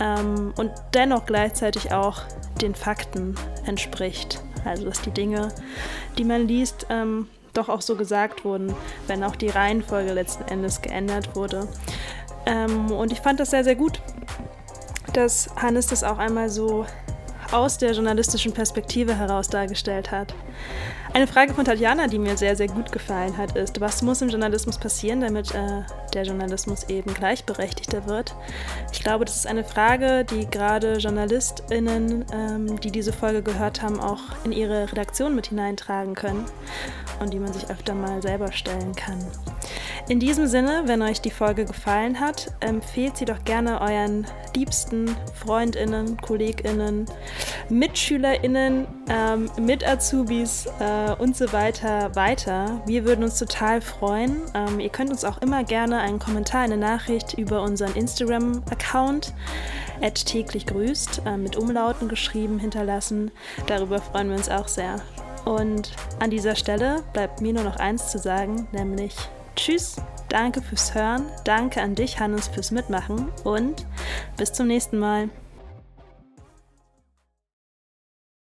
ähm, und dennoch gleichzeitig auch den Fakten entspricht. Also dass die Dinge, die man liest, ähm, doch auch so gesagt wurden, wenn auch die Reihenfolge letzten Endes geändert wurde. Ähm, und ich fand das sehr, sehr gut, dass Hannes das auch einmal so aus der journalistischen Perspektive heraus dargestellt hat. Eine Frage von Tatjana, die mir sehr, sehr gut gefallen hat, ist, was muss im Journalismus passieren, damit äh, der Journalismus eben gleichberechtigter wird? Ich glaube, das ist eine Frage, die gerade JournalistInnen, ähm, die diese Folge gehört haben, auch in ihre Redaktion mit hineintragen können und die man sich öfter mal selber stellen kann. In diesem Sinne, wenn euch die Folge gefallen hat, empfehlt sie doch gerne euren liebsten FreundInnen, KollegInnen, MitschülerInnen, ähm, mit Azubis, äh, äh, und so weiter weiter. Wir würden uns total freuen. Ähm, ihr könnt uns auch immer gerne einen Kommentar, eine Nachricht über unseren Instagram-Account täglich grüßt, äh, mit Umlauten geschrieben, hinterlassen. Darüber freuen wir uns auch sehr. Und an dieser Stelle bleibt mir nur noch eins zu sagen, nämlich Tschüss, danke fürs Hören, danke an dich, Hannes, fürs Mitmachen und bis zum nächsten Mal.